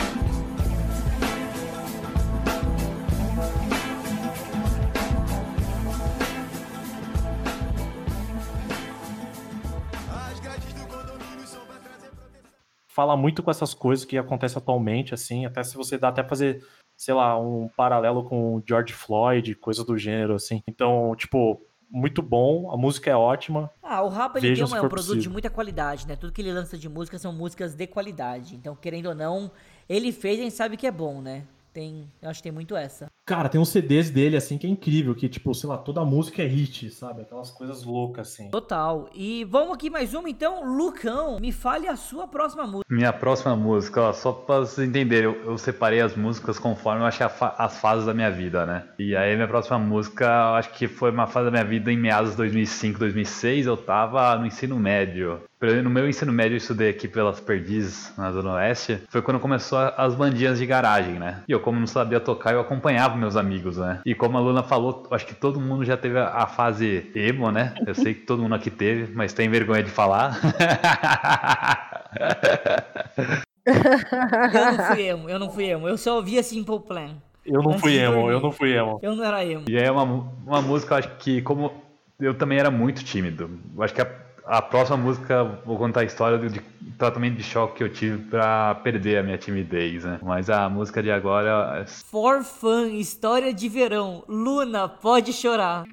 Fala muito com essas coisas que acontecem atualmente, assim. Até se você dá até fazer, sei lá, um paralelo com George Floyd, coisa do gênero, assim. Então, tipo, muito bom. A música é ótima. Ah, o Rapa ele tem um, é um produto possível. de muita qualidade, né? Tudo que ele lança de música são músicas de qualidade. Então, querendo ou não, ele fez, a gente sabe que é bom, né? Tem, eu acho que tem muito essa. Cara, tem uns CDs dele, assim, que é incrível. Que, tipo, sei lá, toda a música é hit, sabe? Aquelas coisas loucas, assim. Total. E vamos aqui mais uma, então. Lucão, me fale a sua próxima música. Minha próxima música, ó, só pra vocês entenderem, eu, eu separei as músicas conforme eu achei fa- as fases da minha vida, né? E aí minha próxima música, eu acho que foi uma fase da minha vida em meados de 2005, 2006, eu tava no ensino médio. No meu ensino médio eu estudei aqui pelas Perdizes, na Zona Oeste, foi quando começou as bandinhas de garagem, né? E eu como não sabia tocar, eu acompanhava meus amigos, né? E como a Luna falou, acho que todo mundo já teve a, fase emo, né? Eu sei que todo mundo aqui teve, mas tem vergonha de falar. Eu não fui emo, eu não fui emo. Eu só ouvia Simple Plan. Eu não Antes fui emo, eu não fui emo. Eu não era emo. E é uma, uma música, eu acho que como eu também era muito tímido, eu acho que a, a próxima música vou contar a história do tratamento de choque que eu tive pra perder a minha timidez, né? Mas a música de agora é For Fun, história de verão. Luna, pode chorar.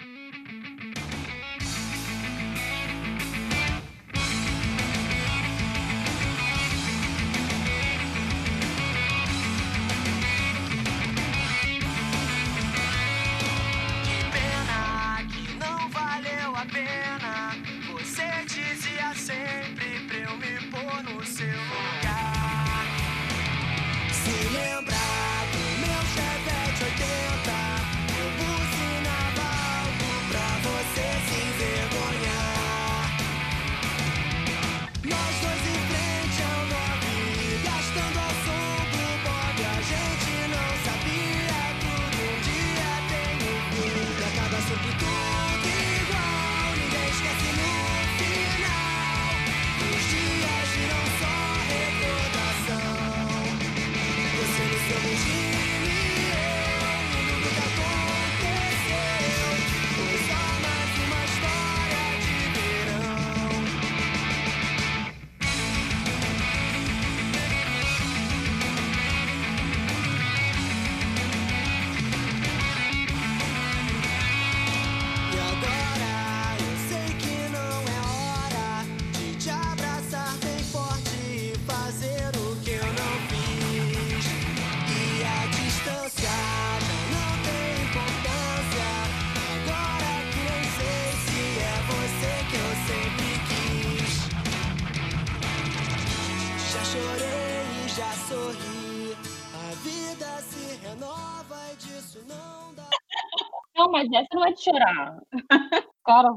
De chorar. Cara,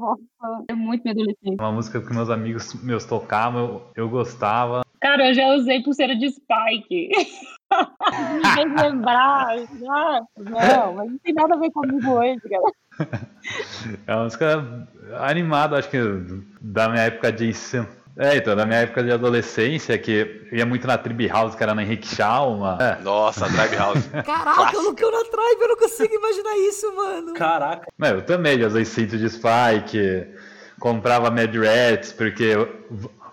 é muito minha adolescente. Uma música que meus amigos meus tocavam, eu, eu gostava. Cara, eu já usei pulseira de Spike. Me fez lembrar. Nossa, não, mas não tem nada a ver comigo hoje, cara. É uma música animada, acho que da minha época de ensino. É, então, da minha época de adolescência, que eu ia muito na Trib House, que era na Henrique Schalma. É. Nossa, Drive House. Caraca, o Lucão na Tribe, eu não consigo imaginar isso, mano. Caraca. Não, eu também já usei cinto de Spike, comprava Mad Rats, porque o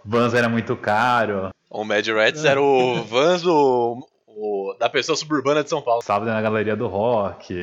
Vans era muito caro. O Mad Rats era o Vans do, o- da pessoa suburbana de São Paulo. Sábado na Galeria do Rock.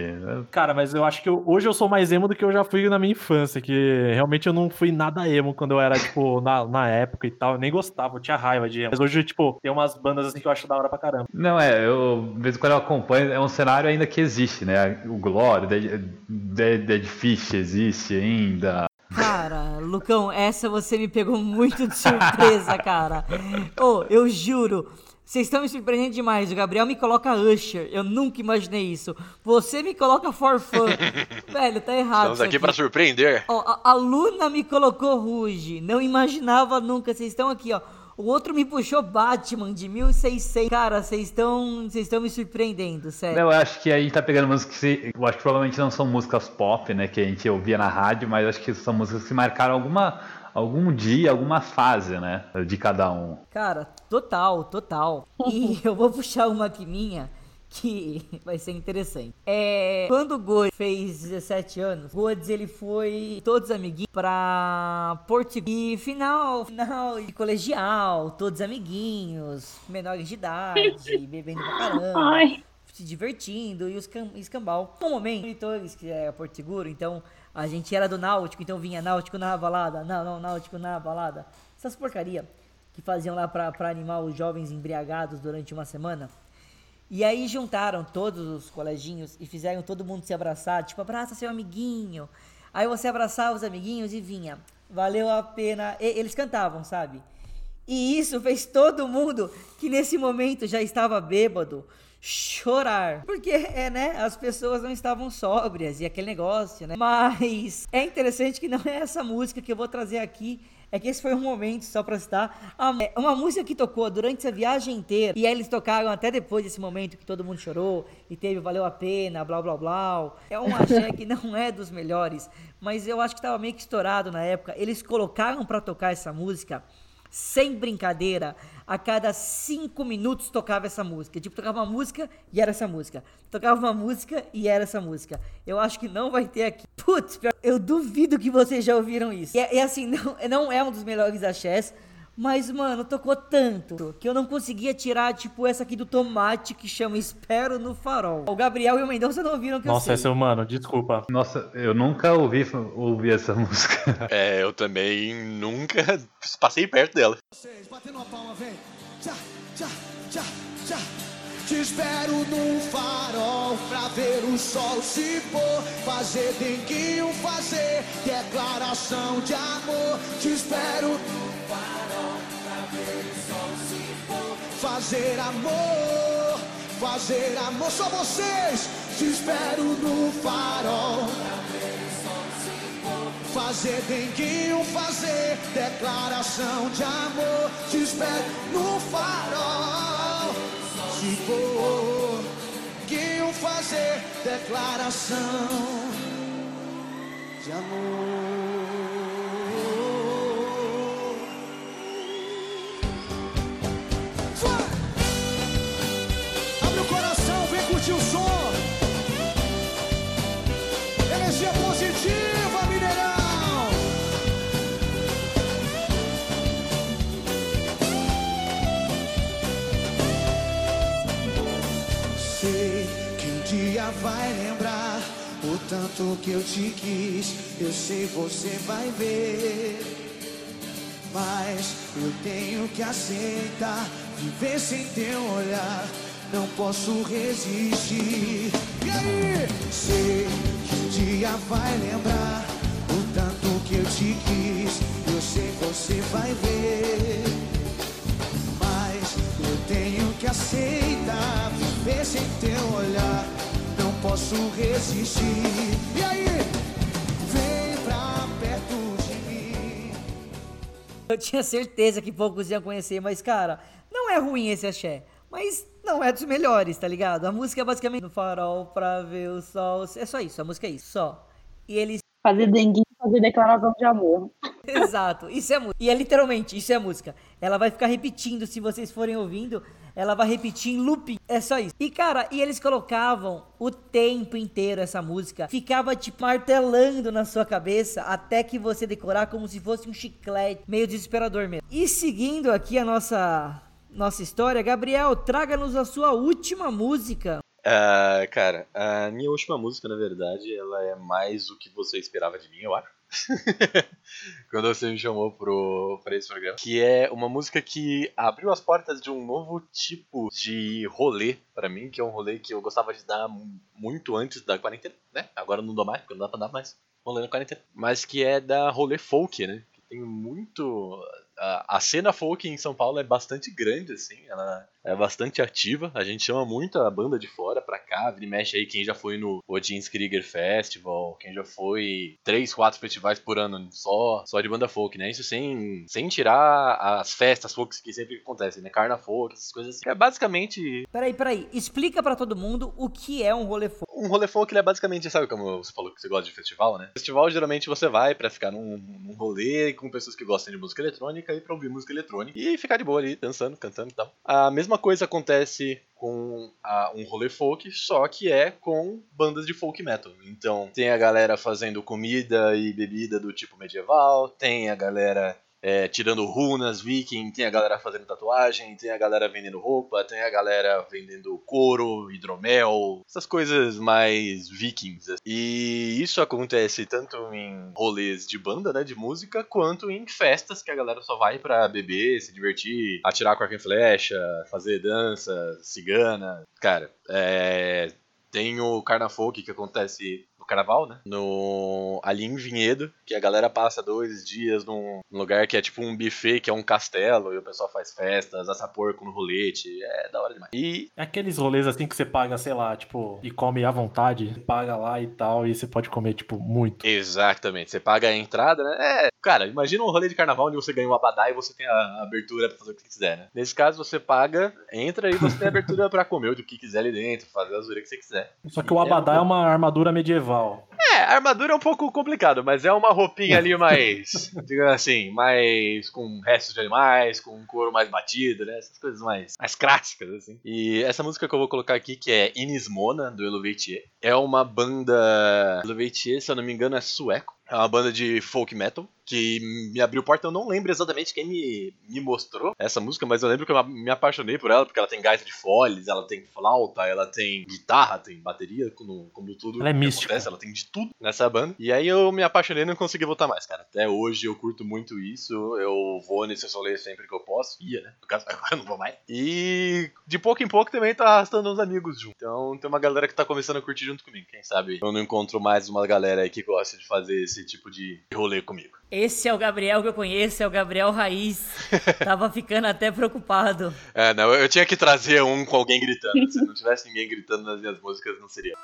Cara, mas eu acho que eu- hoje eu sou mais emo do que eu já fui na minha infância, que realmente eu não fui nada emo quando eu era, tipo, na, na época e tal. Eu nem gostava, eu tinha raiva de emo. Mas hoje, tipo, tem umas bandas assim que eu acho da hora pra caramba. Não, é, eu, de vez em quando eu acompanho, é um cenário ainda que existe, né? O Glória, Dead, Dead, Dead Fish existe ainda. Cara, Lucão, essa você me pegou muito de surpresa, cara. Ô, eu juro. Vocês estão me surpreendendo demais. O Gabriel me coloca Usher. Eu nunca imaginei isso. Você me coloca For Fun. Velho, tá errado. Estamos isso aqui pra surpreender. Ó, a, a Luna me colocou Ruge. Não imaginava nunca. Vocês estão aqui, ó. O outro me puxou Batman de 1600. Cara, vocês estão, vocês estão me surpreendendo, sério. Eu acho que a gente tá pegando músicas que se- eu acho que provavelmente não são músicas pop, né, que a gente ouvia na rádio, mas acho que são músicas que marcaram alguma algum dia, alguma fase, né, de cada um. Cara, total, total. E eu vou puxar uma aqui minha que vai ser interessante. É, quando o God fez 17 anos, o Godes ele foi todos amiguinhos pra Portugal. E final, final de colegial, todos amiguinhos, menores de idade, bebendo pra caramba Ai, se divertindo e os cam- escambau. Um momento, monitores, que é Porto Seguro, então a gente era do Náutico, então vinha Náutico na balada, não, não, Náutico na balada. Essas porcaria que faziam lá pra animar os jovens embriagados durante uma semana. E aí juntaram todos os coleginhos e fizeram todo mundo se abraçar, tipo, abraça seu amiguinho. Aí você abraçava os amiguinhos e vinha, valeu a pena. E- eles cantavam, sabe? E isso fez todo mundo que nesse momento já estava bêbado chorar. Porque, é, né, as pessoas não estavam sóbrias e aquele negócio, né? Mas é interessante que não é essa música que eu vou trazer aqui. É que esse foi um momento, só pra citar, é uma música que tocou durante essa viagem inteira. E aí eles tocaram até depois desse momento que todo mundo chorou e teve valeu a pena, blá blá blá. É um axé que não é dos melhores, mas eu acho que tava meio que estourado na época. Eles colocaram pra tocar essa música sem brincadeira, a cada cinco minutos tocava essa música. Tipo, tocava uma música e era essa música. Tocava uma música e era essa música. Eu acho que não vai ter aqui. Putz, eu duvido que vocês já ouviram isso. E, é- e assim, não, não é um dos melhores axés. Mas, mano, tocou tanto que eu não conseguia tirar, tipo, essa aqui do tomate que chama Espero no Farol. O Gabriel e o Mendonça não ouviram que eu Nossa, sei. essa, mano, desculpa. Nossa, eu nunca ouvi, ouvi essa música. É, eu também nunca passei perto dela. Vocês, batendo uma palma, vem. Tchá, tchá, tchá, tchá. Te espero num farol pra ver o sol se pôr. Fazer denguinho, fazer declaração de amor. Te espero ver o. Fazer amor, fazer amor. Só vocês. Te espero num farol. Fazer denguinho, fazer declaração de amor. Te espero no farol. Se for, denguinho, fazer declaração de amor. Vai lembrar o tanto que eu te quis. Eu sei você vai ver. Mas eu tenho que aceitar viver sem teu olhar. Não posso resistir. E aí? Sei que um dia vai lembrar o tanto que eu te quis. Eu sei você vai ver. Mas eu tenho que aceitar viver sem teu olhar. Não posso posso resistir. E aí? Vem pra perto de mim. Eu tinha certeza que poucos iam conhecer, mas cara, não é ruim esse axé. Mas não é dos melhores, tá ligado? A música é basicamente no farol pra ver o sol. É só isso, a música é isso, só. E eles. Fazer dengue, fazer declaração de amor. Exato, isso é música. E é literalmente, isso é música. Ela vai ficar repetindo, se vocês forem ouvindo, ela vai repetir em looping. É só isso. E cara, e eles colocavam o tempo inteiro essa música. Ficava tipo martelando na sua cabeça até que você decorar como se fosse um chiclete. Meio desesperador mesmo. E seguindo aqui a nossa. Nossa história, Gabriel, traga-nos a sua última música. Ah, cara, a minha última música, na verdade, ela é mais o que você esperava de mim, eu acho. Quando você me chamou pro, pra esse programa. Que é uma música que abriu as portas de um novo tipo de rolê pra mim, que é um rolê que eu gostava de dar mu- muito antes da quarentena, né? Agora não dou mais, porque não dá pra dar mais rolê na quarentena. Mas que é da rolê folk, né? Que tem muito. A, a cena folk em São Paulo é bastante grande, assim, ela é bastante ativa. A gente chama muito a banda de fora pra cá, vira mexe aí quem já foi no Odins Krieger Festival, quem já foi três, quatro festivais por ano só, só de banda folk, né? Isso sem, sem tirar as festas folk que sempre acontecem, né? Carna folk, essas coisas assim. É basicamente Peraí, peraí, explica pra todo mundo o que é um rolê folk. um rolê folk ele é basicamente, sabe como você falou que você gosta de festival, né? Festival geralmente você vai pra ficar num, num rolê com pessoas que gostam de música eletrônica e pra ouvir música eletrônica e ficar de boa ali, dançando, cantando e tal. A mesma coisa acontece com a- um rolê folk, só que é com bandas de folk metal. Então tem a galera fazendo comida e bebida do tipo medieval, tem a galera é, tirando runas, viking, tem a galera fazendo tatuagem, tem a galera vendendo roupa, tem a galera vendendo couro, hidromel, essas coisas mais vikings. E isso acontece tanto em rolês de banda, né, de música, quanto em festas que a galera só vai pra beber, se divertir, atirar com arco e flecha, fazer dança, cigana. Cara, é, tem o Carna Folk que acontece carnaval, né? No, ali em Vinhedo, que a galera passa dois dias num lugar que é tipo um buffet, que é um castelo, e o pessoal faz festas, assa porco no rolete. É da hora demais. E É aqueles rolês assim que você paga, sei lá, tipo, e come à vontade, você paga lá e tal, e você pode comer, tipo, muito. Exatamente, você paga a entrada, né? É, cara, imagina um rolê de carnaval onde você ganha um abadá e você tem a abertura pra fazer o que quiser, né? Nesse caso, você paga, entra e você tem a abertura pra comer o que quiser ali dentro, fazer a zoeira que você quiser. Só que o Abadá é uma armadura medieval. É, a armadura é um pouco complicado, mas é uma roupinha ali mais, digamos assim, mais com restos de animais, com um couro mais batido, né? Essas coisas mais, mais clássicas, assim. E essa música que eu vou colocar aqui, que é Inismona, do Eloveitier, é uma banda. Eloveitier, se eu não me engano, é sueco. É uma banda de folk metal que me abriu porta. Eu não lembro exatamente quem me, me mostrou essa música, mas eu lembro que eu me apaixonei por ela, porque ela tem gaita de foles, ela tem flauta, ela tem guitarra, tem bateria, como, como tudo. Ela é mística. acontece, ela tem de tudo nessa banda. E aí eu me apaixonei e não consegui voltar mais, cara. Até hoje eu curto muito isso. Eu vou nesse rolê sempre que eu posso. Ia, né? No caso, agora eu não vou mais. E de pouco em pouco também tá arrastando uns amigos junto. Então tem uma galera que tá começando a curtir junto comigo. Quem sabe eu não encontro mais uma galera aí que gosta de fazer esse tipo de rolê comigo. Esse é o Gabriel que eu conheço, é o Gabriel Raiz. Tava ficando até preocupado. É, não, eu tinha que trazer um com alguém gritando. Se não tivesse ninguém gritando nas minhas músicas, não seria.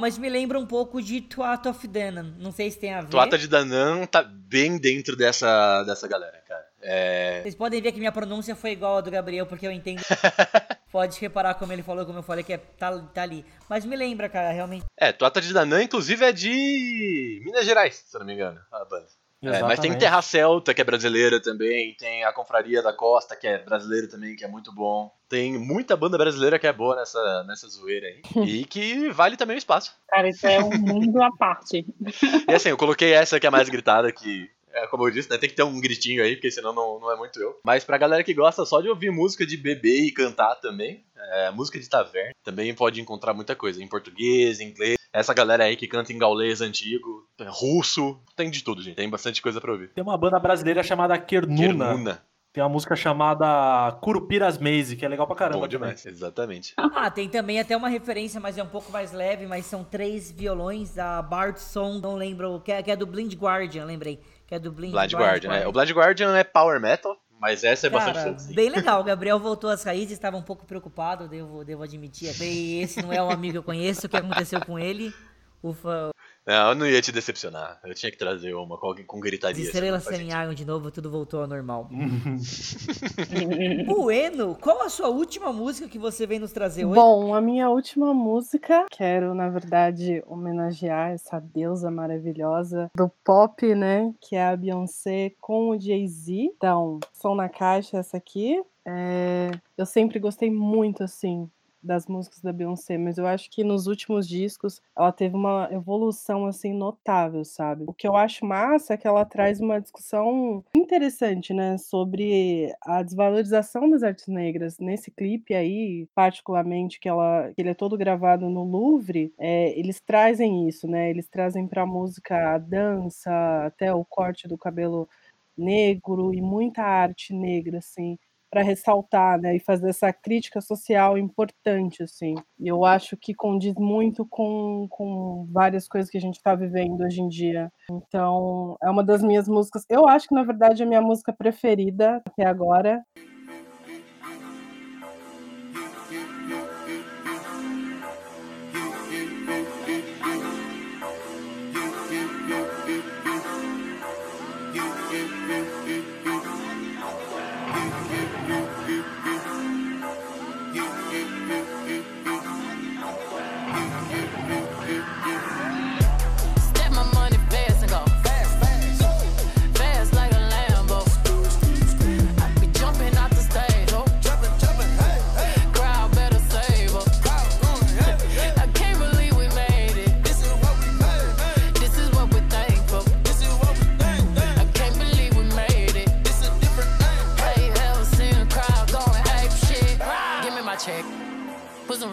Mas me lembra um pouco de Twat of Danan. Não sei se tem a ver. Tuata de Danan tá bem dentro dessa, dessa galera, cara. É. Vocês podem ver que minha pronúncia foi igual a do Gabriel, porque eu entendo. Pode reparar como ele falou, como eu falei, que é, tá, tá ali. Mas me lembra, cara, realmente. É, Tuata de Danan, inclusive, é de Minas Gerais, se eu não me engano, a banda. É, mas tem. Terra Celta, que é brasileira também. Tem a Confraria da Costa, que é brasileira também, que é muito bom. Tem muita banda brasileira que é boa nessa, nessa zoeira aí. e que vale também o espaço. Cara, isso é um mundo à parte. E assim, eu coloquei essa que é a mais gritada, que, é, como eu disse, né, tem que ter um gritinho aí, porque senão não, não é muito eu. Mas pra galera que gosta só de ouvir música de beber e cantar também, é, música de taverna, também pode encontrar muita coisa, em português, em inglês. Essa galera aí que canta em gaulês antigo, russo, tem de tudo, gente. Tem bastante coisa pra ouvir. Tem uma banda brasileira chamada Kernuna. Kernuna. Tem uma música chamada Curupiras Maze, que é legal pra caramba. Bom também. demais, exatamente. Ah, tem também até uma referência, mas é um pouco mais leve, mas são três violões da Bart Song, não lembro, que é, que é do Blind Guardian, lembrei. Que é do Blind, Blind Guardian, né? O Blind Guardian é power metal, mas essa é bastante Cara, fancy. bem legal. O Gabriel voltou às raízes, estava um pouco preocupado, devo, devo admitir. Bem, esse não é um amigo que eu conheço, o que aconteceu com ele? Ufa, Não, eu não ia te decepcionar. Eu tinha que trazer uma com, alguém com gritaria. as assim, estrelas semearam de novo, tudo voltou ao normal. Bueno, qual a sua última música que você vem nos trazer hoje? Bom, a minha última música, quero, na verdade, homenagear essa deusa maravilhosa do pop, né? Que é a Beyoncé com o Jay-Z. Então, som na caixa, essa aqui. É, Eu sempre gostei muito, assim, das músicas da Beyoncé, mas eu acho que nos últimos discos ela teve uma evolução assim notável, sabe? O que eu acho massa é que ela traz uma discussão interessante, né, sobre a desvalorização das artes negras nesse clipe aí, particularmente que ela que ele é todo gravado no Louvre, é, eles trazem isso, né? Eles trazem para a música a dança, até o corte do cabelo negro e muita arte negra assim para ressaltar, né, e fazer essa crítica social importante, assim. Eu acho que condiz muito com, com várias coisas que a gente está vivendo hoje em dia. Então, é uma das minhas músicas. Eu acho que, na verdade, é a minha música preferida até agora.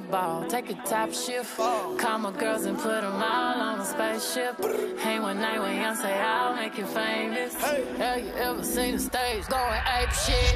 the ball. Take a top shift. Call my girls and put them all on a spaceship. Hang one night when young say I'll make you famous. Have you ever seen the stage going ape shit?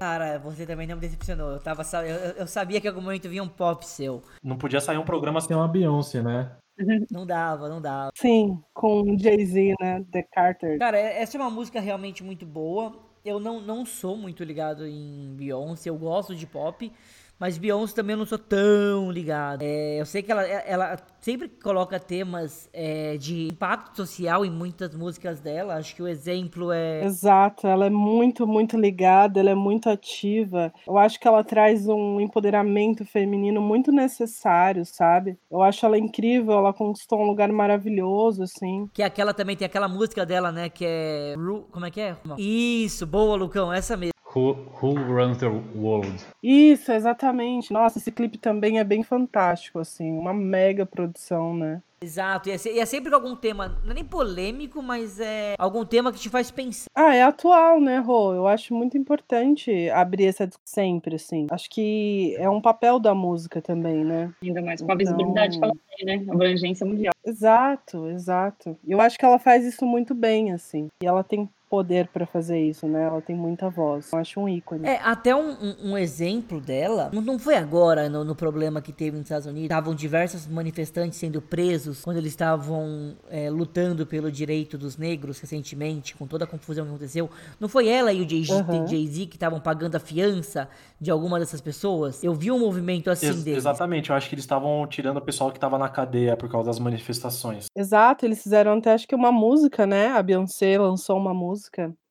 Cara, você também não me decepcionou. Eu, tava, eu, eu- sabia que em algum momento vinha um pop seu. Não podia sair um programa sem uma Beyoncé, né? Não dava, não dava. Sim, com Jay-Z, né? The Carter. Cara, é- essa é uma música realmente muito boa. Eu não, não sou muito ligado em Beyoncé, eu gosto de pop, mas Beyoncé também eu não sou tão ligado. É, eu sei que ela, ela sempre coloca temas é, de impacto social em muitas músicas dela. Acho que o exemplo é. Exato, ela é muito, muito ligada, ela é muito ativa. Eu acho que ela traz um empoderamento feminino muito necessário, sabe? Eu acho ela incrível, ela conquistou um lugar maravilhoso, assim. Que é aquela também, tem aquela música dela, né? Que é. Como é que é? Isso, boa, Lucão, essa mesmo. Who, who runs the world? Isso, exatamente. Nossa, esse clipe também é bem fantástico, assim, uma mega produção, né? Exato, e é, se- e é sempre com algum tema, não é nem polêmico, mas é algum tema que te faz pensar. Ah, é atual, né, Rô? Eu acho muito importante abrir essa sempre, assim. Acho que é um papel da música também, né? Ainda mais com a visibilidade que ela tem, né? Abrangência mundial. Exato, exato. Eu acho que ela faz isso muito bem, assim. E ela tem poder pra fazer isso, né? Ela tem muita voz. Eu acho um ícone. É, até um, um- um exemplo dela, não, foi agora no, no problema que teve nos Estados Unidos, estavam diversos manifestantes sendo presos quando eles estavam é, lutando pelo direito dos negros recentemente, com toda a confusão que aconteceu. Não foi ela e o Jay-Z Aham. Jay-Z que estavam pagando a fiança de alguma dessas pessoas? Eu vi um movimento assim Ex- deles. exatamente, eu acho que eles estavam tirando o pessoal que tava na cadeia por causa das manifestações. Exato, eles fizeram até acho que uma música, né? A Beyoncé lançou uma música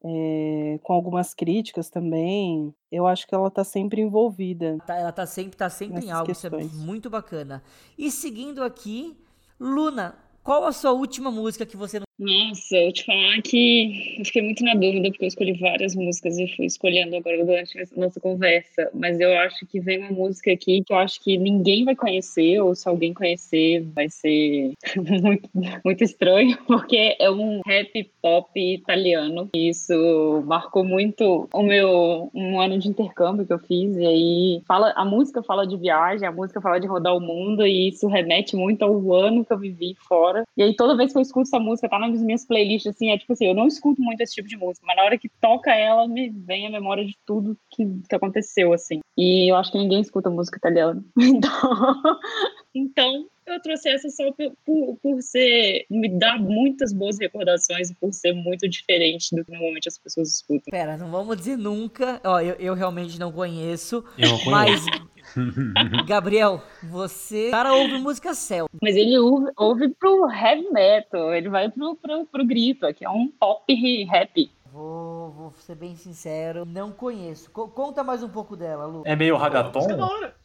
eh, com algumas críticas também. Eu acho que ela tá sempre envolvida. Tá- ela tá sempre, tá sempre em algo, isso é questões. muito bacana. E seguindo aqui, Luna, qual a sua última música que você Nossa, eu te falar que eu fiquei muito na dúvida, porque eu escolhi várias músicas e fui escolhendo agora durante a nossa conversa. Mas eu acho que vem uma música aqui que eu acho que ninguém vai conhecer, ou se alguém conhecer, vai ser muito, muito estranho, porque é um rap pop italiano. E isso marcou muito o meu um ano de intercâmbio que eu fiz. E aí fala, a música fala de viagem, a música fala de rodar o mundo, e isso remete muito ao ano que eu vivi fora. E aí toda vez que eu escuto essa música, tá nas minhas playlists, assim, é tipo assim, eu não escuto muito esse tipo de música, mas na hora que toca ela, me vem a memória de tudo que, que aconteceu, assim. E eu acho que ninguém escuta música italiana. Então, então eu trouxe essa só por, por, por ser, me dar muitas boas recordações e por ser muito diferente do que normalmente as pessoas escutam. Pera, não vamos dizer nunca. Ó, eu, eu realmente não conheço. Eu não Mas, conheço. Gabriel, você. Cara, ouve música céu. Mas ele ouve, ouve pro heavy metal, ele vai pro, pro, pro grito, que é um pop rap. Vou, vou ser bem sincero, não conheço. Co- conta mais um pouco dela, Lu. É meio ragaton? Hora.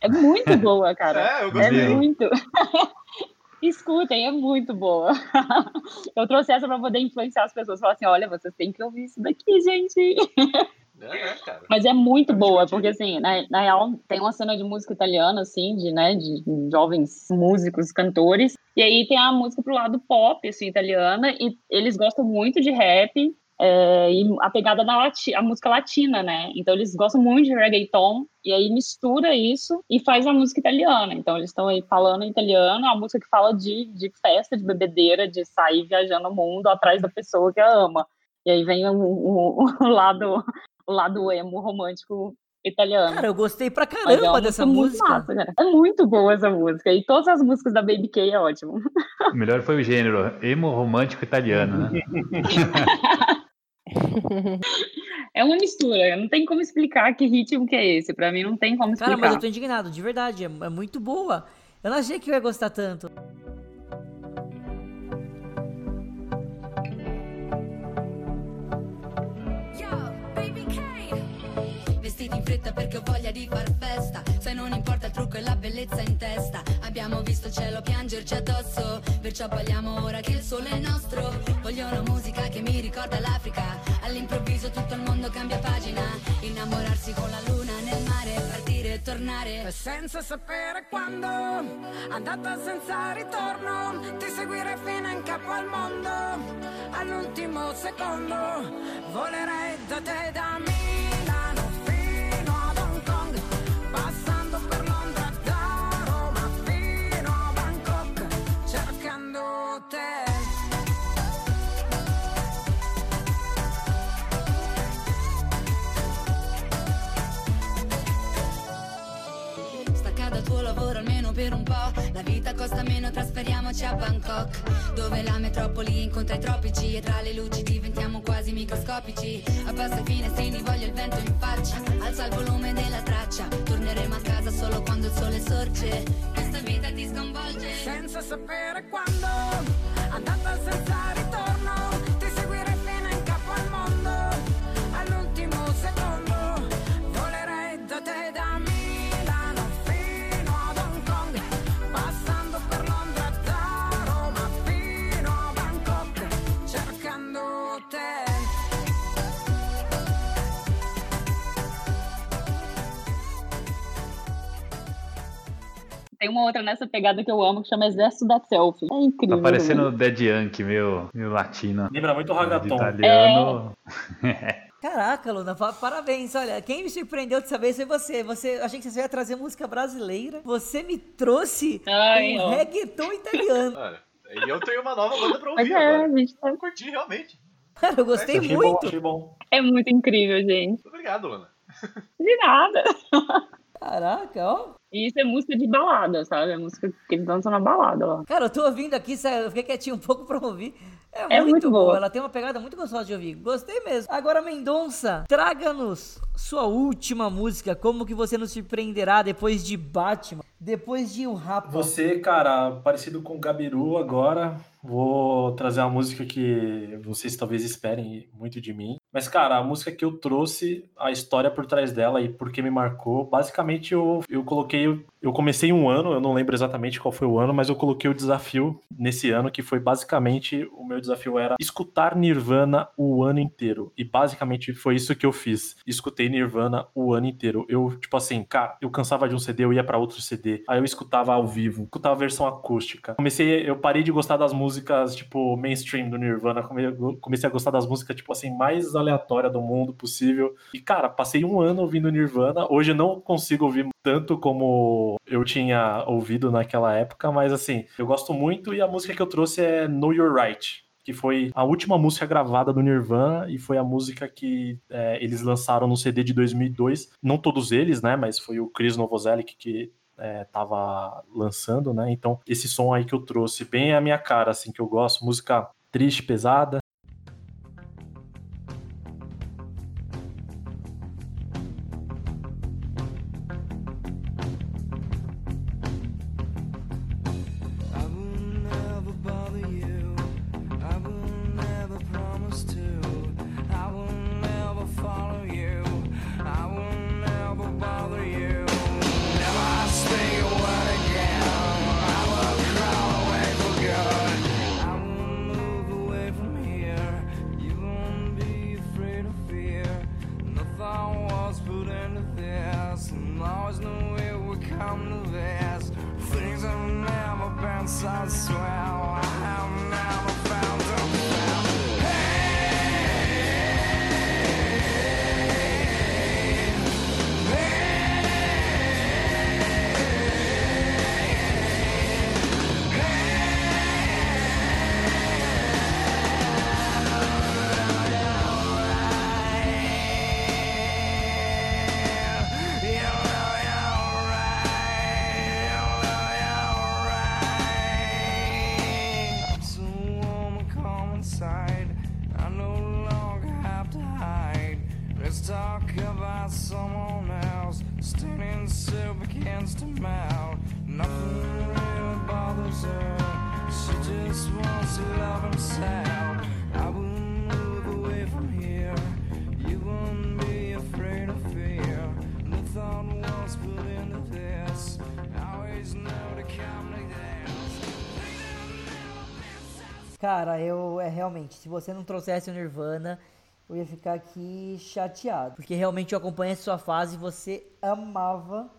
É muito boa, cara. É, eu É gostei. muito. Escutem, é muito boa. Eu trouxe essa pra poder influenciar as pessoas. Falar assim: olha, vocês têm que ouvir isso daqui, gente. É, é, cara. Mas é muito É boa, porque assim, na, na real, tem uma cena de música italiana, assim, de, né, de jovens músicos, cantores. E aí tem a música pro lado pop, assim, italiana. E eles gostam muito de rap. é, e a pegada da lati a música latina, né? Então eles gostam muito de reggaeton e aí mistura isso e faz a música italiana. Então eles estão aí falando em italiano, a música que fala de, de festa, de bebedeira, de sair viajando o mundo atrás da pessoa que a ama. E aí vem o, o, o lado lado emo romântico italiano. Cara, eu gostei pra é caramba uma dessa muito música. massa, cara. É muito boa essa música. E todas as músicas da Baby K é ótimo. O melhor foi o gênero, emo romântico italiano, né? É uma mistura. Não tem como explicar que ritmo que é esse. Pra mim não tem como Cara, explicar. mas eu tô indignado, de verdade. É, é muito boa. Eu não achei que eu ia gostar tanto. Vestiti in fretta perché ho voglia di far festa. Se non importa il trucco e la bellezza in testa. Abbiamo visto il cielo piangerci addosso Perciò balliamo ora che il sole è nostro. Voglio una musica che mi ricorda l'Africa. All'improvviso tutto il mondo cambia pagina. Innamorarsi con la luna nel mare Partire e tornare. Senza sapere quando, andata senza ritorno, ti seguirei fino in capo al mondo. All'ultimo secondo, volerei da te da Milano cercando te. Per un po'. La vita costa meno, trasferiamoci a Bangkok. Dove la metropoli incontra i tropici. E tra le luci diventiamo quasi microscopici. Abbassa i finestrini, voglio il vento in faccia. Alza il volume della traccia. Torneremo a casa solo quando il sole sorge. Questa vita ti sconvolge. senza sapere quando, andata senza Tem uma outra nessa pegada que eu amo que chama Exército da Selfie. É incrível. Tá parecendo Dead Yankee, meio, meio latino. Lembra muito o Ragaton. italiano. Caraca, Luna, pa- parabéns. Olha, quem me surpreendeu dessa vez foi você. Você achei que você ia trazer música brasileira. Você me trouxe Ai, um reggaeton italiano. Olha, e eu tenho uma nova banda pra Mas ouvir é, agora. a gente tá... Eu curti, realmente. Cara, eu gostei Achei bom, muito. achei bom. É muito incrível, gente. Muito obrigado, Luna. De nada. Caraca, ó. E isso é música de balada, sabe? É música que eles dançam na balada, ó. Cara, eu tô ouvindo aqui, eu fiquei quietinho um pouco pra ouvir. É muito, É muito boa. boa. Ela tem uma pegada muito gostosa de ouvir. Gostei mesmo. Agora, Mendonça, traga-nos sua última música. Como que você nos surpreenderá depois de Batman? Depois de O Rapa? Você, cara, parecido com o Gabiru agora, vou trazer uma música que vocês talvez esperem muito de mim. Mas, cara, a música que eu trouxe, a história por trás dela e por que me marcou, basicamente eu, eu coloquei. Eu comecei um ano, eu não lembro exatamente qual foi o ano, mas eu coloquei o desafio nesse ano, que foi basicamente o meu desafio era escutar Nirvana o ano inteiro. E basicamente foi isso que eu fiz. Escutei Nirvana o ano inteiro. Eu, tipo assim, cara, eu cansava de um CD, eu ia pra outro CD. Aí eu escutava ao vivo, escutava a versão acústica. Comecei, eu parei de gostar das músicas, tipo, mainstream do Nirvana. come- Comecei a gostar das músicas, tipo assim, mais aleatórias do mundo possível. E, cara, passei um ano ouvindo Nirvana. Hoje eu não consigo ouvir tanto como eu tinha ouvido naquela época, mas assim, eu gosto muito e a música que eu trouxe é Know You're Right. Que foi a última música gravada do Nirvana e foi a música que é, eles lançaram no CD de 2002. Não todos eles, né? Mas foi o Chris Novoselic que é, tava lançando, né? Então, esse som aí que eu trouxe, bem a minha cara, assim, que eu gosto. Música triste, pesada. Cara, eu é realmente, se você não trouxesse o Nirvana, eu ia ficar aqui chateado. Porque realmente eu acompanhei a sua fase você amava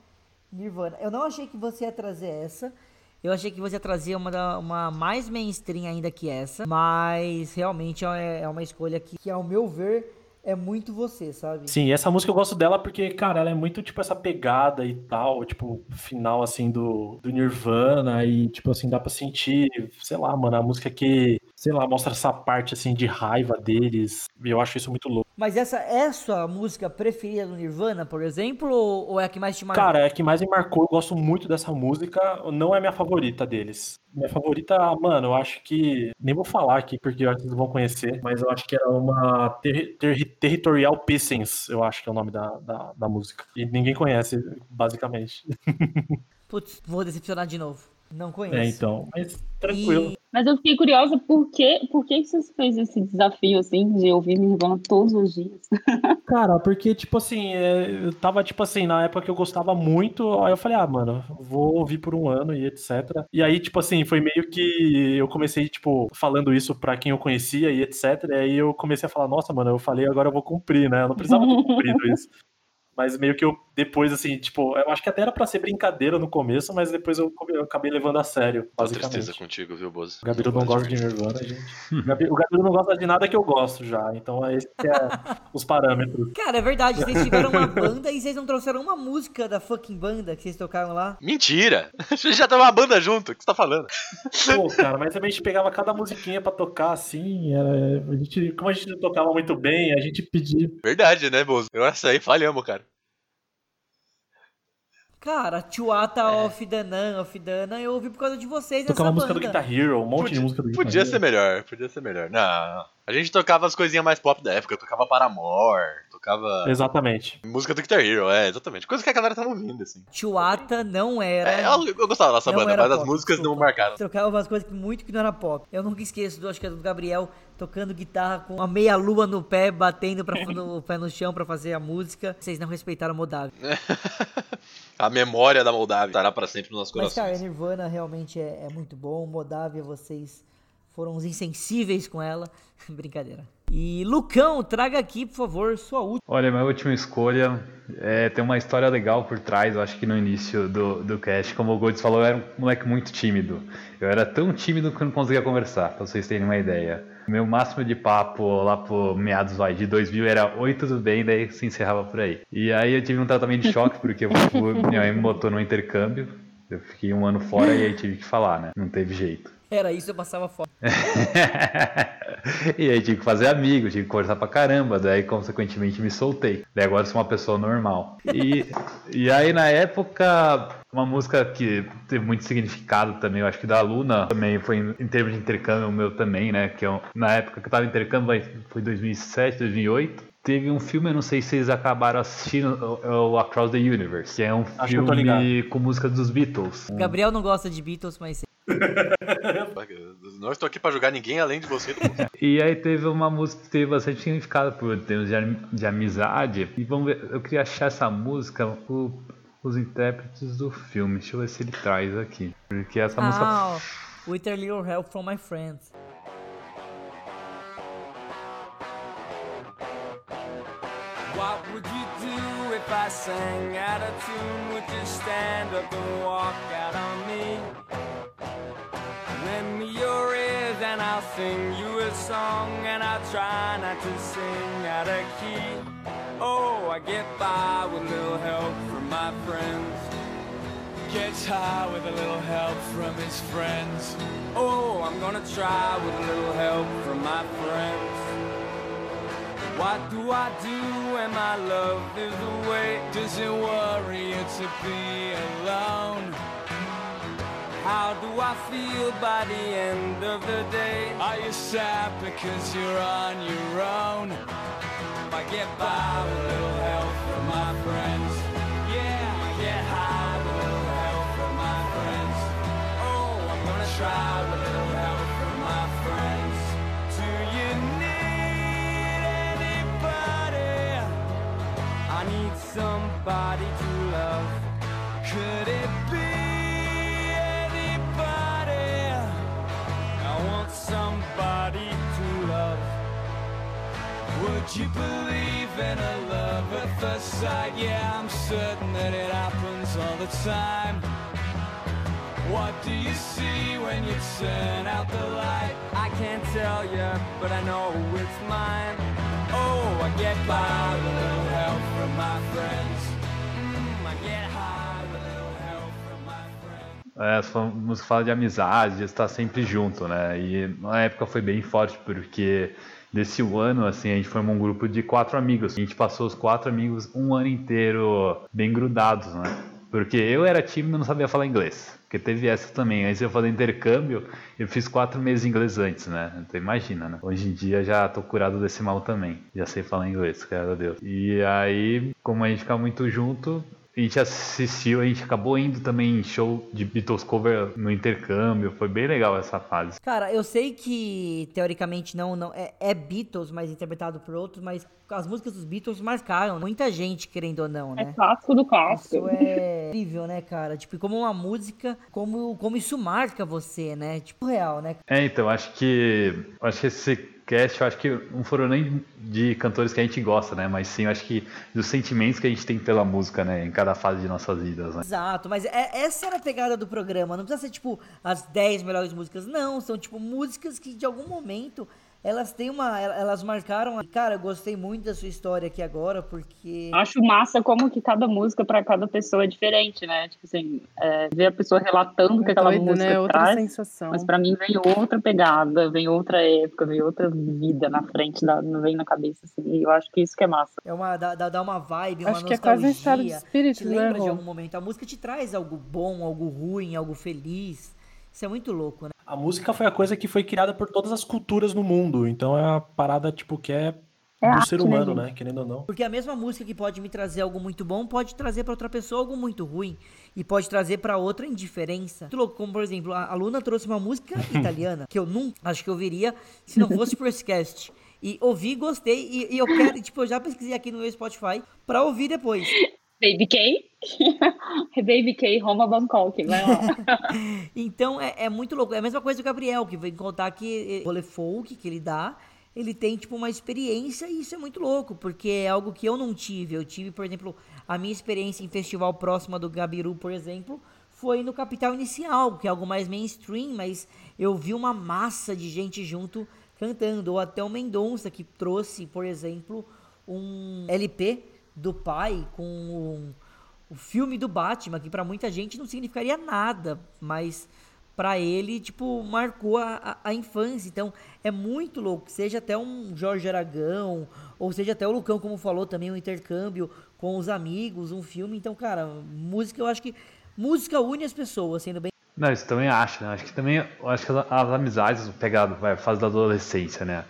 Nirvana. Eu não achei que você ia trazer essa. Eu achei que você ia trazer uma, da- uma mais mainstream ainda que essa. Mas realmente é, é uma escolha que, que, ao meu ver, é muito você, sabe? Sim, essa música eu gosto dela porque, cara, ela é muito, tipo, essa pegada e tal, tipo, final, assim, do, do Nirvana e, tipo, assim, dá pra sentir, sei lá, mano, a música que, sei lá, mostra essa parte, assim, de raiva deles e eu acho isso muito louco. Mas essa é a sua música preferida do Nirvana, por exemplo? Ou, é a que mais te marcou? Cara, é a que mais me marcou, eu gosto muito dessa música, não é minha favorita deles. Minha favorita, mano, eu acho que. Nem vou falar aqui porque eu acho que vocês vão conhecer, mas eu acho que era uma Terri- Terri- Territorial Pissings, eu acho que é o nome da, da, da música. E ninguém conhece, basicamente. Putz, vou decepcionar de novo. Não conheço. É, então. Mas tranquilo. Mas eu fiquei curiosa por que, por que que você fez esse desafio, assim, de ouvir Nirvana todos os dias? Cara, porque, tipo assim, é, eu tava, tipo assim, na época que eu gostava muito, aí eu falei, ah, mano, vou ouvir por um ano e etc. E aí, tipo assim, foi meio que eu comecei, tipo, falando isso pra quem eu conhecia e etc. E aí eu comecei a falar, nossa, mano, eu falei, agora eu vou cumprir, né? Eu não precisava ter cumprido isso. Mas meio que eu depois, assim, tipo, eu acho que até era pra ser brincadeira no começo, mas depois eu, eu acabei levando a sério, Tô tristeza contigo, viu, Bozo? O Gabiru não gosta de Nirvana, gente. O Gabiru não gosta de nada que eu gosto já, então é esse que é os parâmetros. Cara, é verdade, vocês tiveram uma banda e vocês não trouxeram uma música da fucking banda que vocês tocaram lá. Mentira! A gente já tava uma banda junto, o que você tá falando? Pô, cara, mas também a gente pegava cada musiquinha pra tocar, assim, era, a gente, como a gente não tocava muito bem, a gente pedia. Verdade, né, Bozo? Eu essa aí falhamos, cara. Cara, Chuata of the Nun, of the Nun, eu ouvi por causa de vocês nessa Tocava música do banda. Guitar Hero, um monte Podia- de música do Guitar Podia Hero. ser melhor, podia ser melhor. Não, não. A gente tocava as coisinhas mais pop da época, tocava Paramore, tocava Exatamente. música do Guitar Hero, é, exatamente. Coisa que a galera tava ouvindo, assim. Chuata não era. É, eu, eu gostava dessa não banda, era mas as pop, músicas não desculpa. marcaram. Trocava umas coisas muito que não era pop. Eu nunca esqueço do, acho que é do Gabriel tocando guitarra com uma meia lua no pé, batendo pra, no, o pé no chão pra fazer a música. Vocês não respeitaram o Modavi. A memória da Moldávia estará pra sempre nos nossos Mas, cara, corações. Nirvana realmente é, é muito bom. Modávia, vocês foram uns insensíveis com ela. Brincadeira. E Lucão, traga aqui, por favor, sua última. Olha, minha última escolha é, tem uma história legal por trás. Eu acho que no início do, do cast, como o Golds falou, eu era um moleque muito tímido. Eu era tão tímido que eu não conseguia conversar, pra vocês terem uma ideia. Meu máximo de papo lá pro meados vai, de 2000 era oi, tudo bem, daí se encerrava por aí. E aí eu tive um tratamento de choque porque minha mãe me botou no intercâmbio. Eu fiquei um ano fora e aí tive que falar, né? Não teve jeito. Era isso, eu passava fora. e aí tive que fazer amigo, tive que conversar pra caramba, daí consequentemente me soltei. Daí agora sou uma pessoa normal. E, e aí na época, uma música que teve muito significado também, eu acho que da Luna também foi em, em termos de intercâmbio o meu também, né? Que eu- na época que eu tava em intercâmbio, foi 2007, 2008. Teve um filme, eu não sei se vocês acabaram assistindo, é o Across the Universe, que é um Acho filme com música dos Beatles. Gabriel não gosta de Beatles, mas Não estou aqui pra julgar ninguém além de você e aí teve uma música que teve bastante significado por termos de, de amizade. E vamos ver, eu queria achar essa música, o- os intérpretes do filme. Deixa eu ver se ele traz aqui. Porque essa música. Ah, with a little help from my friends. What would you do if I sang out of tune? Would you stand up and walk out on me? And I'll sing you a song and I'll try not to sing out of key. Oh, I get by with a little help from my friends. Gets high with a little help from his friends. Oh, I'm gonna try with a little help from my friends. What do I do when my love is away? Does it worry you to be alone? How do I feel by the end of the day? Are you sad because you're on your own? I get by with a little help from my friends. Yeah, I get high with a little help from my friends. Oh, I'm gonna try with a little Would you believe in a love at first sight? Yeah, I'm certain that it happens all the time. What do you see when you turn out the light? I can't tell you, but I know it's mine. Oh, I get by with a little help from my friends. Mm, I get. É, Essa música fala de amizade, de estar sempre junto, né? E na época foi bem forte, porque desse ano, assim, a gente formou um grupo de quatro amigos. A gente passou os quatro amigos um ano inteiro bem grudados, né? Porque eu era tímido e não sabia falar inglês. Porque teve essa também. Antes eu fazer intercâmbio, eu fiz quatro meses inglês antes, né? Então imagina, né? Hoje em dia já tô curado desse mal também. Já sei falar inglês, graças a Deus. E aí, como a gente fica muito junto, a gente assistiu, a gente acabou indo também em show de Beatles cover no intercâmbio. Foi bem legal essa fase. Cara, eu sei que teoricamente não, não é, é Beatles, mas interpretado por outros, mas as músicas dos Beatles marcaram muita gente, querendo ou não, É né? clássico do clássico. Isso é incrível, né, cara? Tipo, como uma música, como, como isso marca você, né? Tipo, real, né? É, então, acho que acho que esse cast, eu acho que não foram nem de cantores que a gente gosta, né? Mas sim, eu acho que dos sentimentos que a gente tem pela música, né? Em cada fase de nossas vidas, né? Exato, mas é- essa era a pegada do programa. Não precisa ser, tipo, as 10 melhores músicas. Não, são, tipo, músicas que de algum momento elas têm uma. Elas marcaram. Cara, eu gostei muito da sua história aqui agora, porque. Acho massa como que cada música para cada pessoa é diferente, né? Tipo assim, é, ver a pessoa relatando o que aquela Doido, música né? Outra traz. sensação. Mas pra mim vem outra pegada, vem outra época, vem outra vida na frente, da, não vem na cabeça, assim. E eu acho que isso que é massa. É uma, dá, dá, dá uma vibe, uma Acho que é quase um estado de nostalgia. espírito, Te né, lembra de Rô? algum momento. A música te traz algo bom, algo ruim, algo feliz. Isso é muito louco, né? A música foi a coisa que foi criada por todas as culturas no mundo. Então é uma parada, tipo, que é, É do arte, ser né, humano, gente? né? Querendo ou não. Porque a mesma música que pode me trazer algo muito bom, pode trazer pra outra pessoa algo muito ruim. E pode trazer pra outra indiferença. Muito louco, como por exemplo, a Luna trouxe uma música italiana, que eu nunca acho que eu ouviria se não fosse por esse cast. E ouvi, gostei, e, e eu quero, tipo, eu já pesquisei aqui no meu Spotify pra ouvir depois. Baby K? Baby K, Roma Bangkok, vai lá. Então é, é muito louco. É a mesma coisa do Gabriel, que vem contar que eh, o rolê folk que ele dá, ele tem tipo uma experiência e isso é muito louco, porque é algo que eu não tive. Eu tive, por exemplo, a minha experiência em festival próxima do Gabiru, por exemplo, foi no Capital Inicial, que é algo mais mainstream, mas eu vi uma massa de gente junto cantando. Ou até o Mendonça, que trouxe, por exemplo, um LP do pai com um- o filme do Batman, que pra muita gente não significaria nada, mas pra ele, tipo, marcou a, a- infância. Então, é muito louco. Seja até um Jorge Aragão, ou seja até o Lucão, como falou também, um intercâmbio com os amigos, um filme. Então, cara, música, eu acho que música une as pessoas, sendo bem Não, isso também acho, né? Acho que também, acho que as, as amizades, pegado, vai, fase da adolescência, né?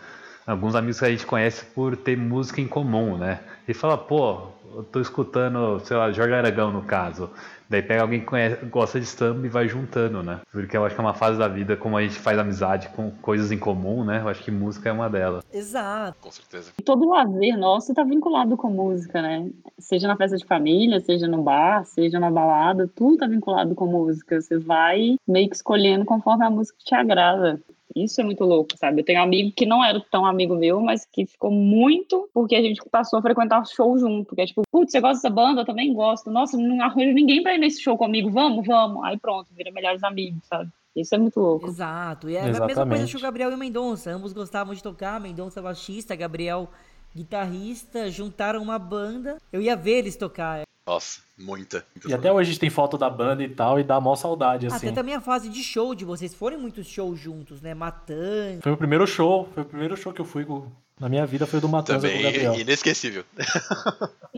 Alguns amigos que a gente conhece por ter música em comum, né? E fala, pô, eu tô escutando, sei lá, Jorge Aragão no caso. Daí pega alguém que conhece- gosta de samba e vai juntando, né? Porque eu acho que é uma fase da vida, como a gente faz amizade com coisas em comum, né? Eu acho que música é uma delas. exato. Com certeza. E todo lazer nosso tá vinculado com música, né? Seja na festa de família, seja no bar, seja na balada, tudo tá vinculado com música. Você vai meio que escolhendo conforme a música te agrada. Isso é muito louco, sabe? Eu tenho um amigo que não era tão amigo meu, mas que ficou muito porque a gente passou a frequentar show junto. Que é tipo, putz, você gosta dessa banda? Eu também gosto. Nossa, não arranjo ninguém pra ir nesse show comigo. Vamos, vamos. Aí pronto, vira melhores amigos, sabe? Isso é muito louco. Exato. E é a mesma coisa Exatamente. que o Gabriel e o Mendonça. Ambos gostavam de tocar, Mendonça baixista, Gabriel guitarrista, juntaram uma banda. Eu ia ver eles tocar. Nossa, muita. muita E até hoje a gente tem foto da banda e tal, e dá mó saudade, assim. Até também a fase de show de vocês. Foram muitos shows juntos, né? Matando. Foi o primeiro show, foi o primeiro show que eu fui com- na minha vida, foi o do Matanza com o Também Gabriel. inesquecível.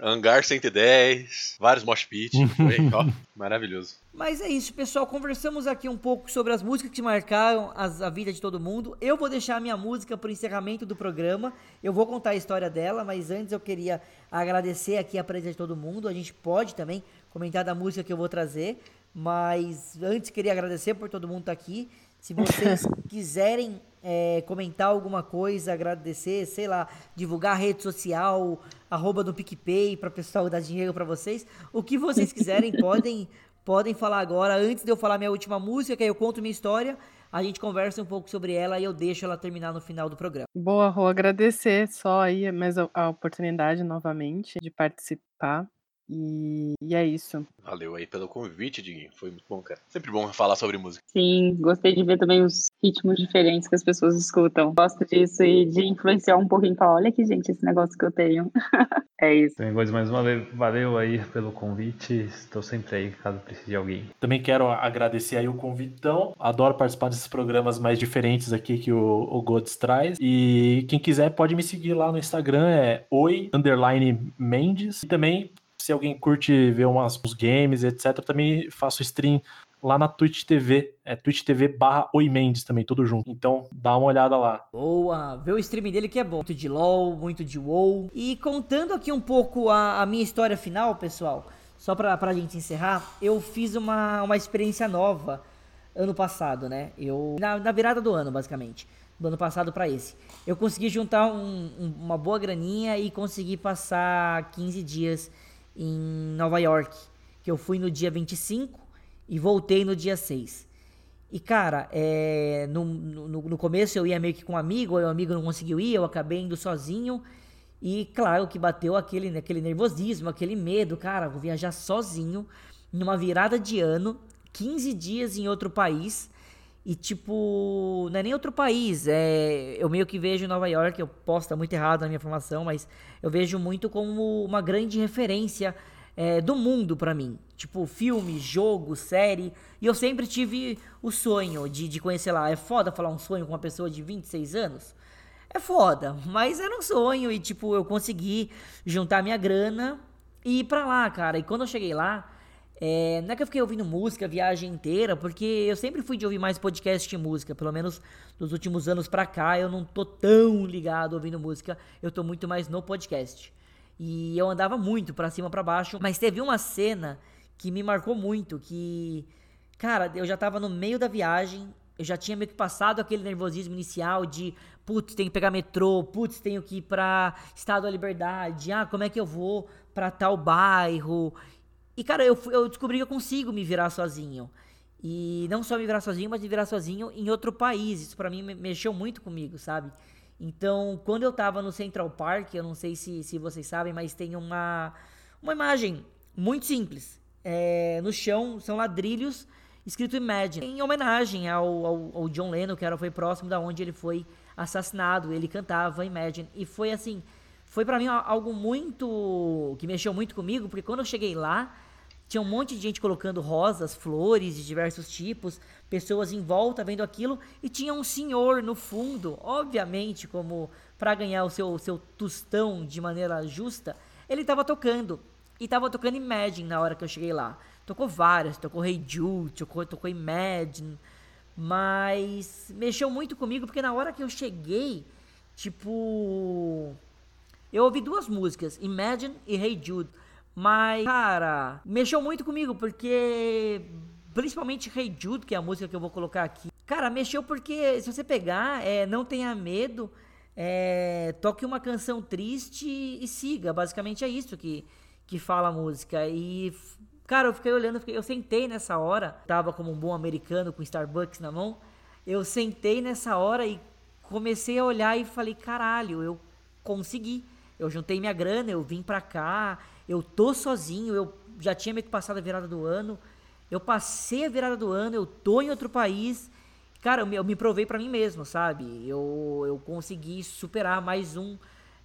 Hangar 110, vários mosh pit, foi, ó, maravilhoso. Mas é isso, pessoal. Conversamos aqui um pouco sobre as músicas que marcaram as- a vida de todo mundo. Eu vou deixar a minha música para o encerramento do programa. Eu vou contar a história dela, mas antes eu queria agradecer aqui a presença de todo mundo. A gente pode também comentar da música que eu vou trazer, mas antes queria agradecer por todo mundo estar aqui. Se vocês quiserem é, comentar alguma coisa, agradecer, sei lá, divulgar a rede social, arroba do PicPay para o pessoal dar dinheiro para vocês, o que vocês quiserem, podem podem falar agora. Antes de eu falar minha última música, que aí eu conto minha história, a gente conversa um pouco sobre ela e eu deixo ela terminar no final do programa. Boa, Rô, agradecer só aí mais a, a oportunidade novamente de participar. E, e é isso. Valeu aí pelo convite, Diguinho. Foi muito bom, cara. Sempre bom falar sobre música. Sim, gostei de ver também os ritmos diferentes que as pessoas escutam. Gosto disso e de influenciar um pouquinho. Falar, olha aqui, gente, esse negócio que eu tenho. é isso. Tem coisa mais uma vez, valeu aí pelo convite. Estou sempre aí, caso precise de alguém. Também quero agradecer aí o convitão. Adoro participar desses programas mais diferentes aqui que o, o Gods traz. E quem quiser pode me seguir lá no Instagram, é oi, underline Mendes. E também, se alguém curte ver umas, uns games, etc., também faço stream lá na Twitch TV. É Twitch TV barra Mendes também, tudo junto. Então dá uma olhada lá. Boa, vê o stream dele que é bom. Muito de LOL, muito de WoW. E contando aqui um pouco a, a minha história final, pessoal, só pra, pra gente encerrar, eu fiz uma, uma experiência nova ano passado, né? Eu. Na, na virada do ano, basicamente. Do ano passado pra esse. Eu consegui juntar um- um- uma boa graninha e consegui passar 15 dias em Nova York. Que eu fui no dia 25 e voltei no dia 6. E cara, é, no, no, no começo eu ia meio que com um amigo, o amigo não conseguiu ir, eu acabei indo sozinho. E claro que bateu aquele, aquele nervosismo, aquele medo, cara, vou viajar sozinho numa virada de ano, 15 dias em outro país. E tipo, não é nem outro país, é, eu meio que vejo Nova York, eu posso estar muito errado na minha formação, mas eu vejo muito como uma grande referência é, do mundo pra mim. Tipo, filme, jogo, série. E eu sempre tive o sonho de, de conhecer lá. É foda falar um sonho com uma pessoa de 26 anos? É foda, mas era um sonho e, tipo, eu consegui juntar minha grana e ir pra lá, cara. E quando eu cheguei lá, é, não é que eu fiquei ouvindo música a viagem inteira, porque eu sempre fui de ouvir mais podcast de música, pelo menos dos últimos anos pra cá, eu não tô tão ligado ouvindo música, eu tô muito mais no podcast. E eu andava muito pra cima pra baixo, mas teve uma cena que me marcou muito, que cara, eu já tava no meio da viagem, eu já tinha meio que passado aquele nervosismo inicial de, putz, tenho que pegar metrô, putz, tenho que ir pra Estado da Liberdade, ah, como é que eu vou pra tal bairro? E, cara, eu, eu descobri que eu consigo me virar sozinho. E não só me virar sozinho, mas me virar sozinho em outro país. Isso pra mim me- mexeu muito comigo, sabe? Então, quando eu tava no Central Park, eu não sei se, se vocês sabem, mas tem uma, uma imagem muito simples. É, no chão são ladrilhos escrito Imagine, em homenagem ao, ao, ao John Lennon, que era, foi próximo da onde ele foi assassinado. Ele cantava Imagine. E foi assim, foi pra mim algo muito. que mexeu muito comigo, porque quando eu cheguei lá, tinha um monte de gente colocando rosas, flores de diversos tipos, pessoas em volta vendo aquilo, e tinha um senhor no fundo, obviamente, como para ganhar o seu, seu tostão de maneira justa, ele tava tocando. E tava tocando Imagine na hora que eu cheguei lá. Tocou várias, tocou Hey Jude, tocou, tocou Imagine. Mas mexeu muito comigo, porque na hora que eu cheguei, tipo. Eu ouvi duas músicas, Imagine e Hey Jude. Mas, cara, mexeu muito comigo, porque. Principalmente Hey Jude, que é a música que eu vou colocar aqui. Cara, mexeu porque, se você pegar, é, não tenha medo, é, toque uma canção triste e siga. Basicamente é isso que, que fala a música. E, cara, eu fiquei olhando, eu sentei nessa hora, tava como um bom americano com Starbucks na mão. Eu sentei nessa hora e comecei a olhar e falei, caralho, eu consegui. Eu juntei minha grana, eu vim pra cá, eu tô sozinho, eu já tinha meio que passado a virada do ano. Eu passei a virada do ano, eu tô em outro país. Cara, eu me, eu me provei pra mim mesmo, sabe? Eu, eu consegui superar mais um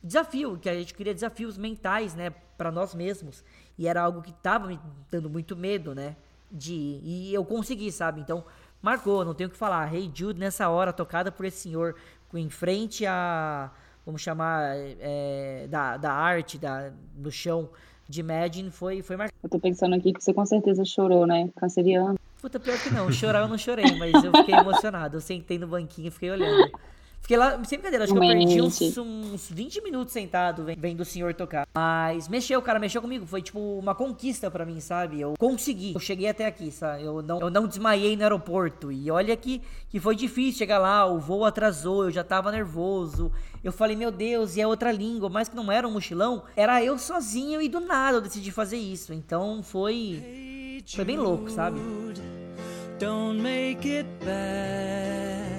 desafio, que a gente queria desafios mentais, né, Pra nós mesmos. E era algo que tava me dando muito medo, né, de ir. E eu consegui, sabe? Então, marcou, não tenho o que falar. Hey Jude, nessa hora, tocada por esse senhor, em frente a, vamos chamar, é, da, da arte, da, do chão de Imagine, foi, foi marcado. Eu tô pensando aqui que você com certeza chorou, né? Canceriano. Puta, pior que não. Chorar eu não chorei, mas eu fiquei emocionado. Eu sentei no banquinho e fiquei olhando. Fiquei lá, sem brincadeira, acho que eu perdi uns, uns 20 minutos sentado ven- vendo o senhor tocar. Mas mexeu, cara, mexeu comigo. Foi tipo uma conquista pra mim, sabe? Eu consegui. Eu cheguei até aqui, sabe? Eu não, eu não desmaiei no aeroporto. E olha que, que foi difícil chegar lá. O voo atrasou, eu já tava nervoso. Eu falei, meu Deus, e é outra língua. Mas que não era um mochilão, era eu sozinho e do nada eu decidi fazer isso. Então foi. Foi bem louco, sabe? Don't make it bad.